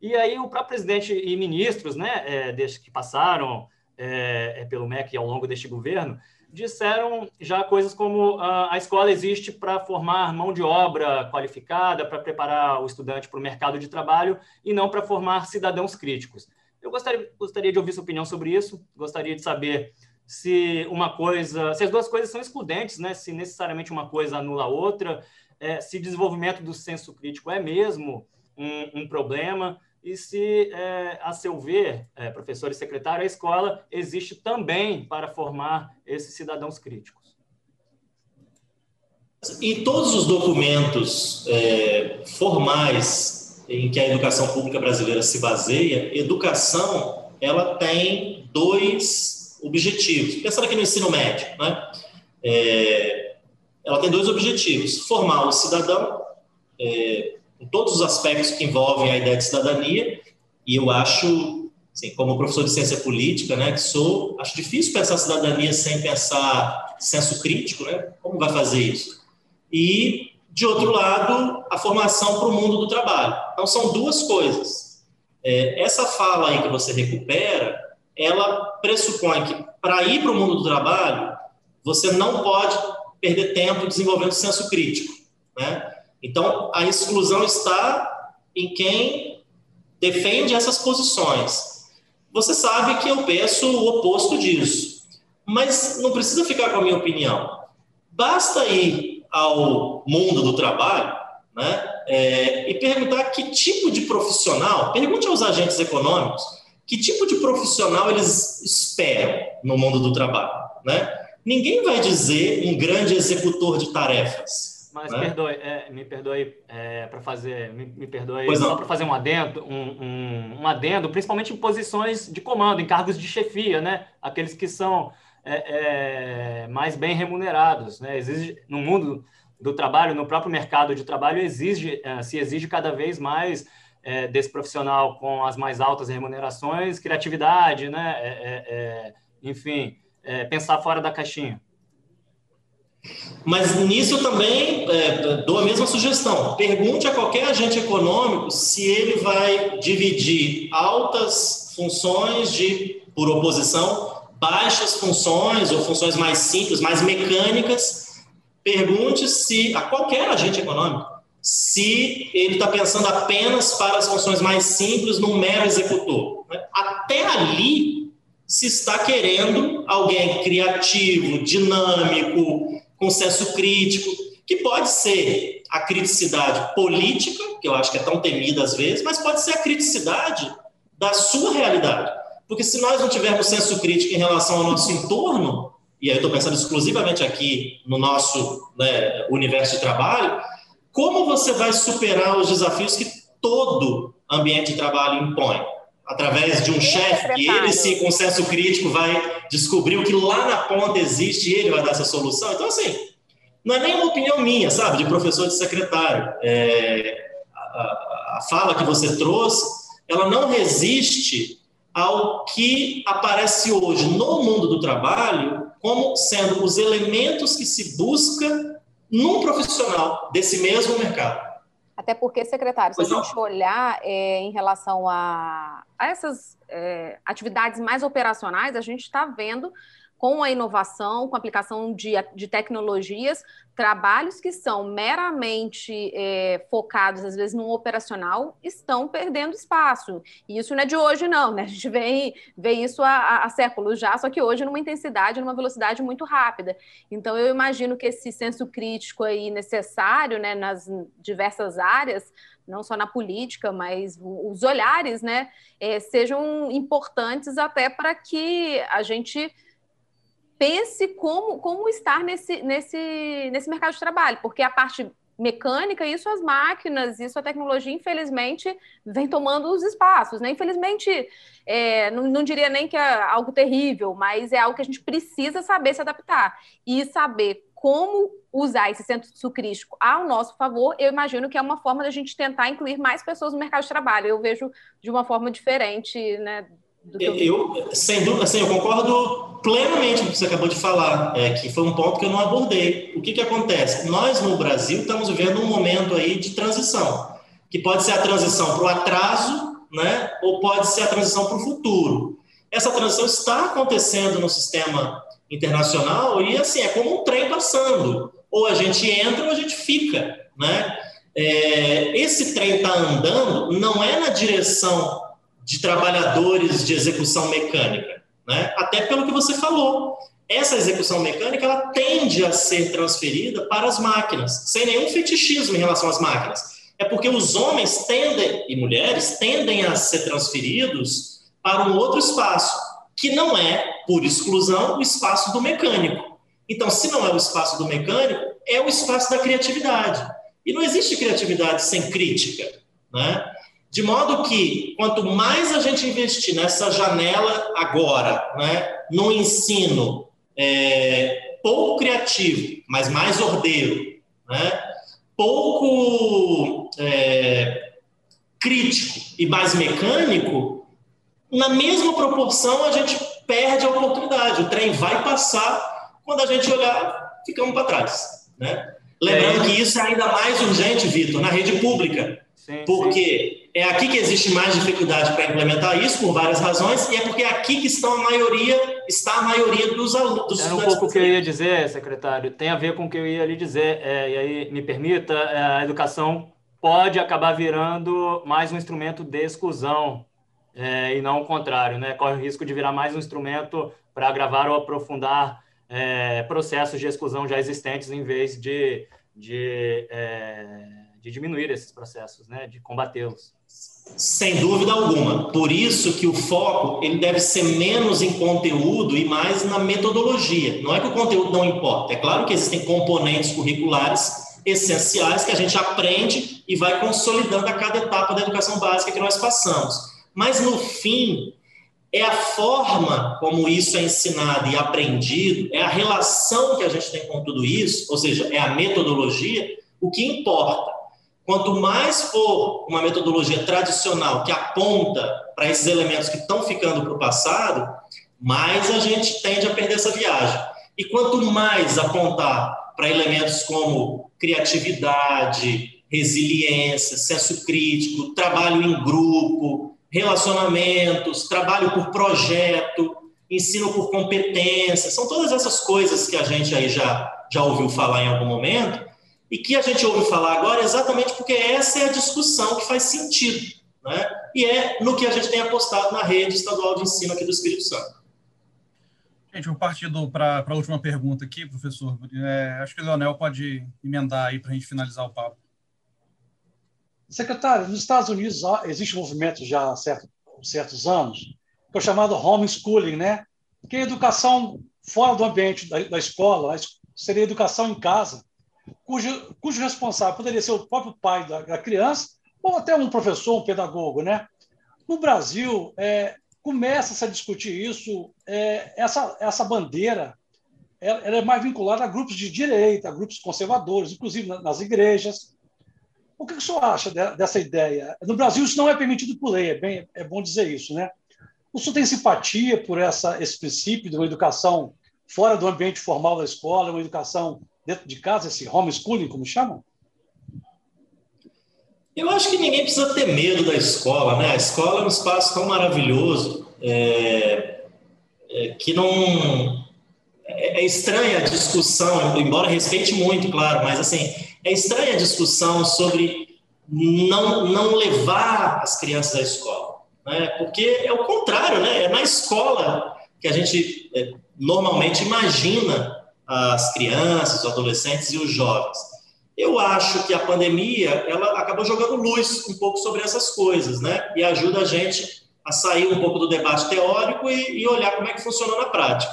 E aí o próprio presidente e ministros, né, é, desde que passaram é, é pelo MEC ao longo deste governo, disseram já coisas como uh, a escola existe para formar mão de obra qualificada, para preparar o estudante para o mercado de trabalho e não para formar cidadãos críticos. Eu gostaria, gostaria de ouvir sua opinião sobre isso, gostaria de saber se uma coisa, se as duas coisas são excludentes, né? se necessariamente uma coisa anula a outra, é, se desenvolvimento do senso crítico é mesmo um, um problema, e se, é, a seu ver, é, professor e secretário, a escola existe também para formar esses cidadãos críticos. Em todos os documentos é, formais em que a educação pública brasileira se baseia, educação ela tem dois objetivos. Pensando aqui no ensino médio, né? É, ela tem dois objetivos: formar o cidadão é, em todos os aspectos que envolvem a ideia de cidadania, e eu acho, assim, como professor de ciência política, né, que sou, acho difícil pensar cidadania sem pensar senso crítico, né? Como vai fazer isso? E, de outro lado, a formação para o mundo do trabalho. Então, são duas coisas. É, essa fala aí que você recupera, ela pressupõe que, para ir para o mundo do trabalho, você não pode perder tempo desenvolvendo senso crítico, né? Então, a exclusão está em quem defende essas posições. Você sabe que eu penso o oposto disso, mas não precisa ficar com a minha opinião. Basta ir ao mundo do trabalho né, é, e perguntar que tipo de profissional, pergunte aos agentes econômicos, que tipo de profissional eles esperam no mundo do trabalho. Né? Ninguém vai dizer um grande executor de tarefas. Mas né? perdoe, é, me perdoe é, para fazer, me, me perdoe pois só para fazer um adendo, um, um, um, adendo, principalmente em posições de comando, em cargos de chefia, né? Aqueles que são é, é mais bem remunerados, né? Exige no mundo do trabalho, no próprio mercado de trabalho, exige, é, se exige cada vez mais é, desse profissional com as mais altas remunerações, criatividade, né? enfim, pensar fora da caixinha. Mas nisso eu também é, dou a mesma sugestão. Pergunte a qualquer agente econômico se ele vai dividir altas funções de, por oposição, baixas funções ou funções mais simples, mais mecânicas. Pergunte se a qualquer agente econômico se ele está pensando apenas para as funções mais simples num mero executor. Né? Até ali se está querendo alguém criativo, dinâmico, com senso crítico, que pode ser a criticidade política, que eu acho que é tão temida às vezes, mas pode ser a criticidade da sua realidade. Porque se nós não tivermos senso crítico em relação ao nosso entorno, e aí eu estou pensando exclusivamente aqui no nosso né, universo de trabalho, como você vai superar os desafios que todo ambiente de trabalho impõe? Através de um chefe que ele, sim, com senso crítico, vai descobriu que lá na ponta existe e ele vai dar essa solução. Então, assim, não é nem uma opinião minha, sabe, de professor de secretário. É, a, a fala que você trouxe, ela não resiste ao que aparece hoje no mundo do trabalho como sendo os elementos que se busca num profissional desse mesmo mercado. Até porque, secretário, se a gente não. olhar é, em relação a, a essas é, atividades mais operacionais, a gente está vendo com a inovação, com a aplicação de, de tecnologias, trabalhos que são meramente é, focados, às vezes, no operacional, estão perdendo espaço. E isso não é de hoje, não, né? A gente vê, vê isso há, há séculos já, só que hoje numa intensidade, numa velocidade muito rápida. Então, eu imagino que esse senso crítico aí necessário, né, nas diversas áreas, não só na política, mas os olhares, né, é, sejam importantes até para que a gente pense como, como estar nesse, nesse, nesse mercado de trabalho, porque a parte mecânica, isso as máquinas, isso a tecnologia, infelizmente, vem tomando os espaços, né? Infelizmente, é, não, não, diria nem que é algo terrível, mas é algo que a gente precisa saber se adaptar e saber como usar esse centro crítico ao nosso favor, eu imagino que é uma forma da gente tentar incluir mais pessoas no mercado de trabalho. Eu vejo de uma forma diferente, né? Eu, sem dúvida, assim, eu concordo plenamente com o que você acabou de falar, é, que foi um ponto que eu não abordei. O que, que acontece? Nós, no Brasil, estamos vivendo um momento aí de transição, que pode ser a transição para o atraso, né, ou pode ser a transição para o futuro. Essa transição está acontecendo no sistema internacional e assim é como um trem passando. Ou a gente entra ou a gente fica, né? É, esse trem está andando não é na direção de trabalhadores de execução mecânica, né? Até pelo que você falou, essa execução mecânica ela tende a ser transferida para as máquinas, sem nenhum fetichismo em relação às máquinas. É porque os homens tendem e mulheres tendem a ser transferidos para um outro espaço, que não é, por exclusão, o espaço do mecânico. Então, se não é o espaço do mecânico, é o espaço da criatividade. E não existe criatividade sem crítica, né? De modo que, quanto mais a gente investir nessa janela agora, né, no ensino é, pouco criativo, mas mais ordeiro, né, pouco é, crítico e mais mecânico, na mesma proporção a gente perde a oportunidade. O trem vai passar, quando a gente olhar, ficamos para trás. Né? Lembrando é. que isso é ainda mais urgente, Vitor, na rede pública. Sim, porque sim. É aqui que existe mais dificuldade para implementar isso, por várias razões, e é porque é aqui que estão a maioria, está a maioria dos alunos. Era um pouco o que eu ia dizer, secretário, tem a ver com o que eu ia lhe dizer, é, e aí me permita, é, a educação pode acabar virando mais um instrumento de exclusão, é, e não o contrário, né? corre o risco de virar mais um instrumento para agravar ou aprofundar é, processos de exclusão já existentes, em vez de, de é, de diminuir esses processos, né, de combatê-los. Sem dúvida alguma. Por isso que o foco ele deve ser menos em conteúdo e mais na metodologia. Não é que o conteúdo não importa. É claro que existem componentes curriculares essenciais que a gente aprende e vai consolidando a cada etapa da educação básica que nós passamos. Mas no fim, é a forma como isso é ensinado e aprendido, é a relação que a gente tem com tudo isso, ou seja, é a metodologia, o que importa. Quanto mais for uma metodologia tradicional que aponta para esses elementos que estão ficando para o passado, mais a gente tende a perder essa viagem. E quanto mais apontar para elementos como criatividade, resiliência, senso crítico, trabalho em grupo, relacionamentos, trabalho por projeto, ensino por competência, são todas essas coisas que a gente aí já, já ouviu falar em algum momento, e que a gente ouve falar agora exatamente porque essa é a discussão que faz sentido, né? E é no que a gente tem apostado na rede estadual de ensino aqui do Espírito Santo. Gente, vou partir para a última pergunta aqui, professor. É, acho que o Leonel pode emendar aí para a gente finalizar o papo. Secretário, nos Estados Unidos existe um movimento já há certo, certos anos, que é o chamado homeschooling, né? que é educação fora do ambiente da, da escola, seria educação em casa cujo, cujo responsável poderia ser o próprio pai da, da criança ou até um professor, um pedagogo, né? No Brasil, é, começa-se a discutir isso, é, essa, essa bandeira ela, ela, é mais vinculada a grupos de direita, a grupos conservadores, inclusive nas igrejas. O que o senhor acha de, dessa ideia? No Brasil, isso não é permitido por lei, é, bem, é bom dizer isso, né? O senhor tem simpatia por essa, esse princípio de uma educação fora do ambiente formal da escola, uma educação dentro de casa, esse homeschooling, como chamam? Eu acho que ninguém precisa ter medo da escola, né? A escola é um espaço tão maravilhoso é, é, que não é, é estranha a discussão, embora respeite muito, claro, mas assim é estranha a discussão sobre não não levar as crianças à escola, né? Porque é o contrário, né? É na escola que a gente é, normalmente imagina as crianças, os adolescentes e os jovens. Eu acho que a pandemia ela acabou jogando luz um pouco sobre essas coisas, né? E ajuda a gente a sair um pouco do debate teórico e, e olhar como é que funciona na prática.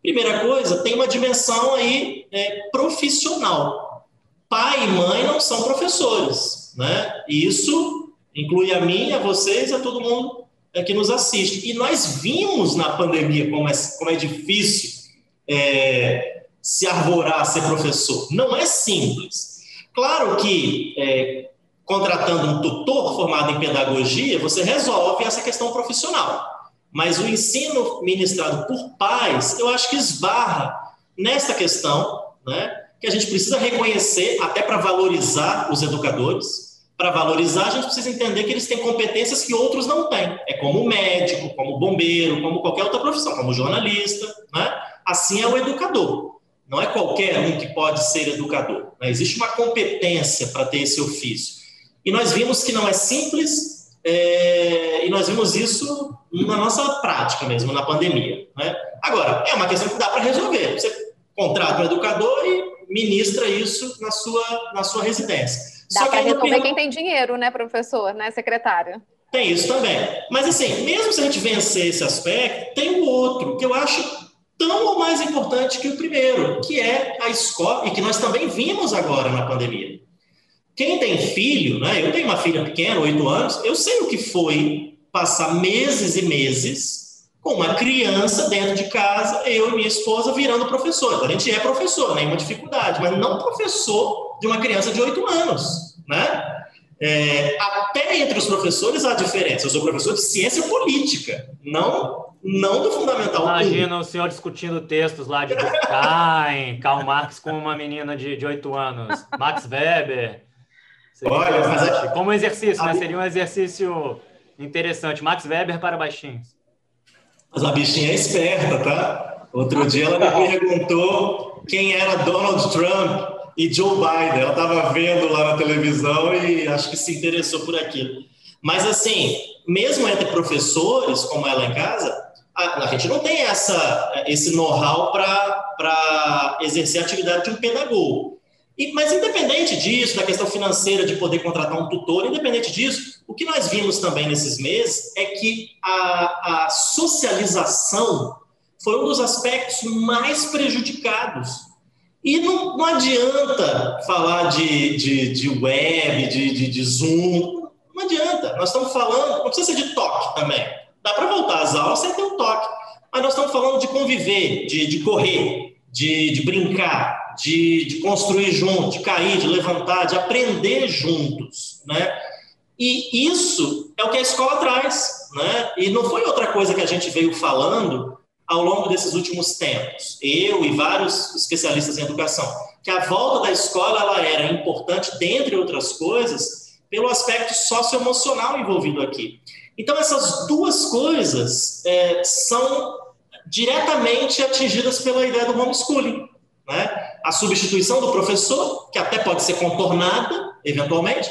Primeira coisa, tem uma dimensão aí é, profissional. Pai e mãe não são professores, né? E isso inclui a mim, a vocês a todo mundo é, que nos assiste. E nós vimos na pandemia como é, como é difícil é, se arvorar a ser professor. Não é simples. Claro que é, contratando um tutor formado em pedagogia, você resolve essa questão profissional. Mas o ensino ministrado por pais, eu acho que esbarra nessa questão, né, que a gente precisa reconhecer, até para valorizar os educadores. Para valorizar, a gente precisa entender que eles têm competências que outros não têm. É como médico, como bombeiro, como qualquer outra profissão, como jornalista, né? Assim é o educador. Não é qualquer um que pode ser educador. Né? Existe uma competência para ter esse ofício. E nós vimos que não é simples, é, e nós vimos isso na nossa prática mesmo, na pandemia. Né? Agora, é uma questão que dá para resolver. Você contrata um educador e ministra isso na sua, na sua residência. Dá para resolver quem tem dinheiro, né, professor, né, secretário? Tem isso também. Mas, assim, mesmo se a gente vencer esse aspecto, tem o outro, que eu acho tão ou mais importante que o primeiro, que é a escola, e que nós também vimos agora na pandemia. Quem tem filho, né? Eu tenho uma filha pequena, oito anos, eu sei o que foi passar meses e meses com uma criança dentro de casa, eu e minha esposa virando professor. A gente é professor, nenhuma dificuldade, mas não professor de uma criança de oito anos, né? É, até entre os professores há diferença. Eu sou professor de ciência política, não não do fundamental. Imagina o senhor discutindo textos lá de Durkheim, Karl Marx com uma menina de oito anos, Max Weber. Olha, mas é... como exercício, né? Seria um exercício interessante. Max Weber para baixinhos. Mas a bichinha é esperta, tá? Outro dia ela me perguntou quem era Donald Trump e Joe Biden. Ela estava vendo lá na televisão e acho que se interessou por aquilo. Mas assim, mesmo entre professores, como ela em casa, a, a gente não tem essa, esse know-how para exercer a atividade de um pedagogo. E, mas independente disso, da questão financeira de poder contratar um tutor, independente disso, o que nós vimos também nesses meses é que a, a socialização foi um dos aspectos mais prejudicados. E não, não adianta falar de, de, de web, de, de, de Zoom, não adianta. Nós estamos falando, não precisa ser de toque também. Dá para voltar às aulas sem ter um toque. Mas nós estamos falando de conviver, de, de correr, de, de brincar, de, de construir junto, de cair, de levantar, de aprender juntos, né? E isso é o que a escola traz, né? E não foi outra coisa que a gente veio falando ao longo desses últimos tempos, eu e vários especialistas em educação, que a volta da escola ela era importante, dentre outras coisas, pelo aspecto socioemocional envolvido aqui. Então, essas duas coisas é, são diretamente atingidas pela ideia do homeschooling. Né? A substituição do professor, que até pode ser contornada, eventualmente,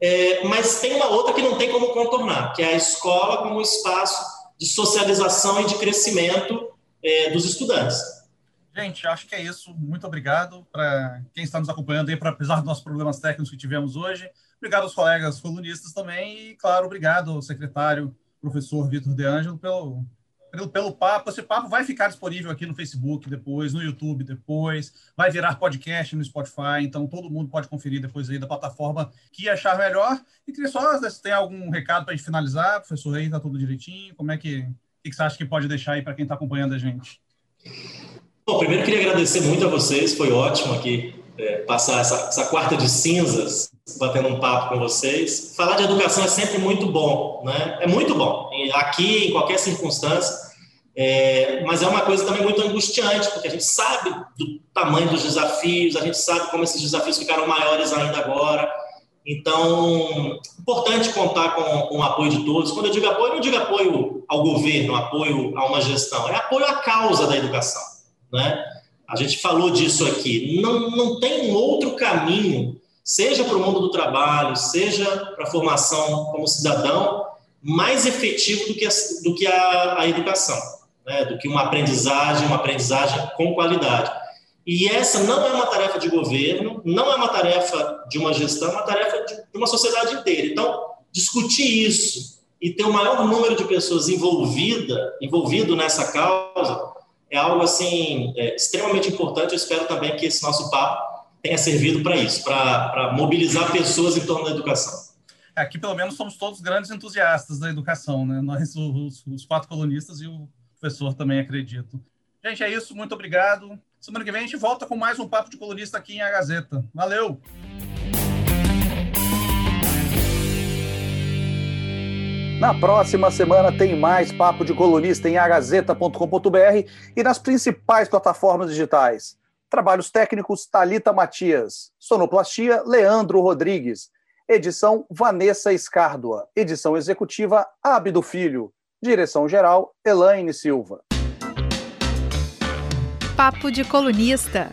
é, mas tem uma outra que não tem como contornar, que é a escola como espaço de socialização e de crescimento é, dos estudantes. Gente, acho que é isso. Muito obrigado para quem está nos acompanhando aí, para apesar dos nossos problemas técnicos que tivemos hoje. Obrigado aos colegas colunistas também e, claro, obrigado ao secretário, professor Vitor De Angelo, pelo, pelo, pelo papo. Esse papo vai ficar disponível aqui no Facebook depois, no YouTube depois, vai virar podcast no Spotify, então todo mundo pode conferir depois aí da plataforma que achar melhor. E queria só, se tem algum recado para a gente finalizar, professor, aí tá tudo direitinho, como é que, que você acha que pode deixar aí para quem está acompanhando a gente? Bom, primeiro queria agradecer muito a vocês, foi ótimo aqui é, passar essa, essa, quarta de cinzas, batendo um papo com vocês. Falar de educação é sempre muito bom, né? É muito bom, aqui, em qualquer circunstância, é, mas é uma coisa também muito angustiante, porque a gente sabe do tamanho dos desafios, a gente sabe como esses desafios ficaram maiores ainda agora. Então, importante contar com, com o apoio de todos. Quando eu digo apoio, não digo apoio ao governo, apoio a uma gestão, é apoio à causa da educação, né? A gente falou disso aqui. Não, não tem um outro caminho, seja para o mundo do trabalho, seja para a formação como cidadão, mais efetivo do que a, do que a, a educação, né? do que uma aprendizagem, uma aprendizagem com qualidade. E essa não é uma tarefa de governo, não é uma tarefa de uma gestão, é uma tarefa de uma sociedade inteira. Então, discutir isso e ter o maior número de pessoas envolvida, envolvido nessa causa, é algo assim é, extremamente importante. Eu espero também que esse nosso papo tenha servido para isso, para mobilizar pessoas em torno da educação. Aqui, pelo menos, somos todos grandes entusiastas da educação, né? Nós, os, os quatro colunistas e o professor também, acredito. Gente, é isso. Muito obrigado. Semana que vem a gente volta com mais um Papo de Colunista aqui em A Gazeta. Valeu! Na próxima semana tem mais Papo de Colunista em agazeta.com.br e nas principais plataformas digitais. Trabalhos técnicos Talita Matias, sonoplastia Leandro Rodrigues, edição Vanessa Escárdua, edição executiva Abdo Filho, direção geral Elaine Silva. Papo de Colunista.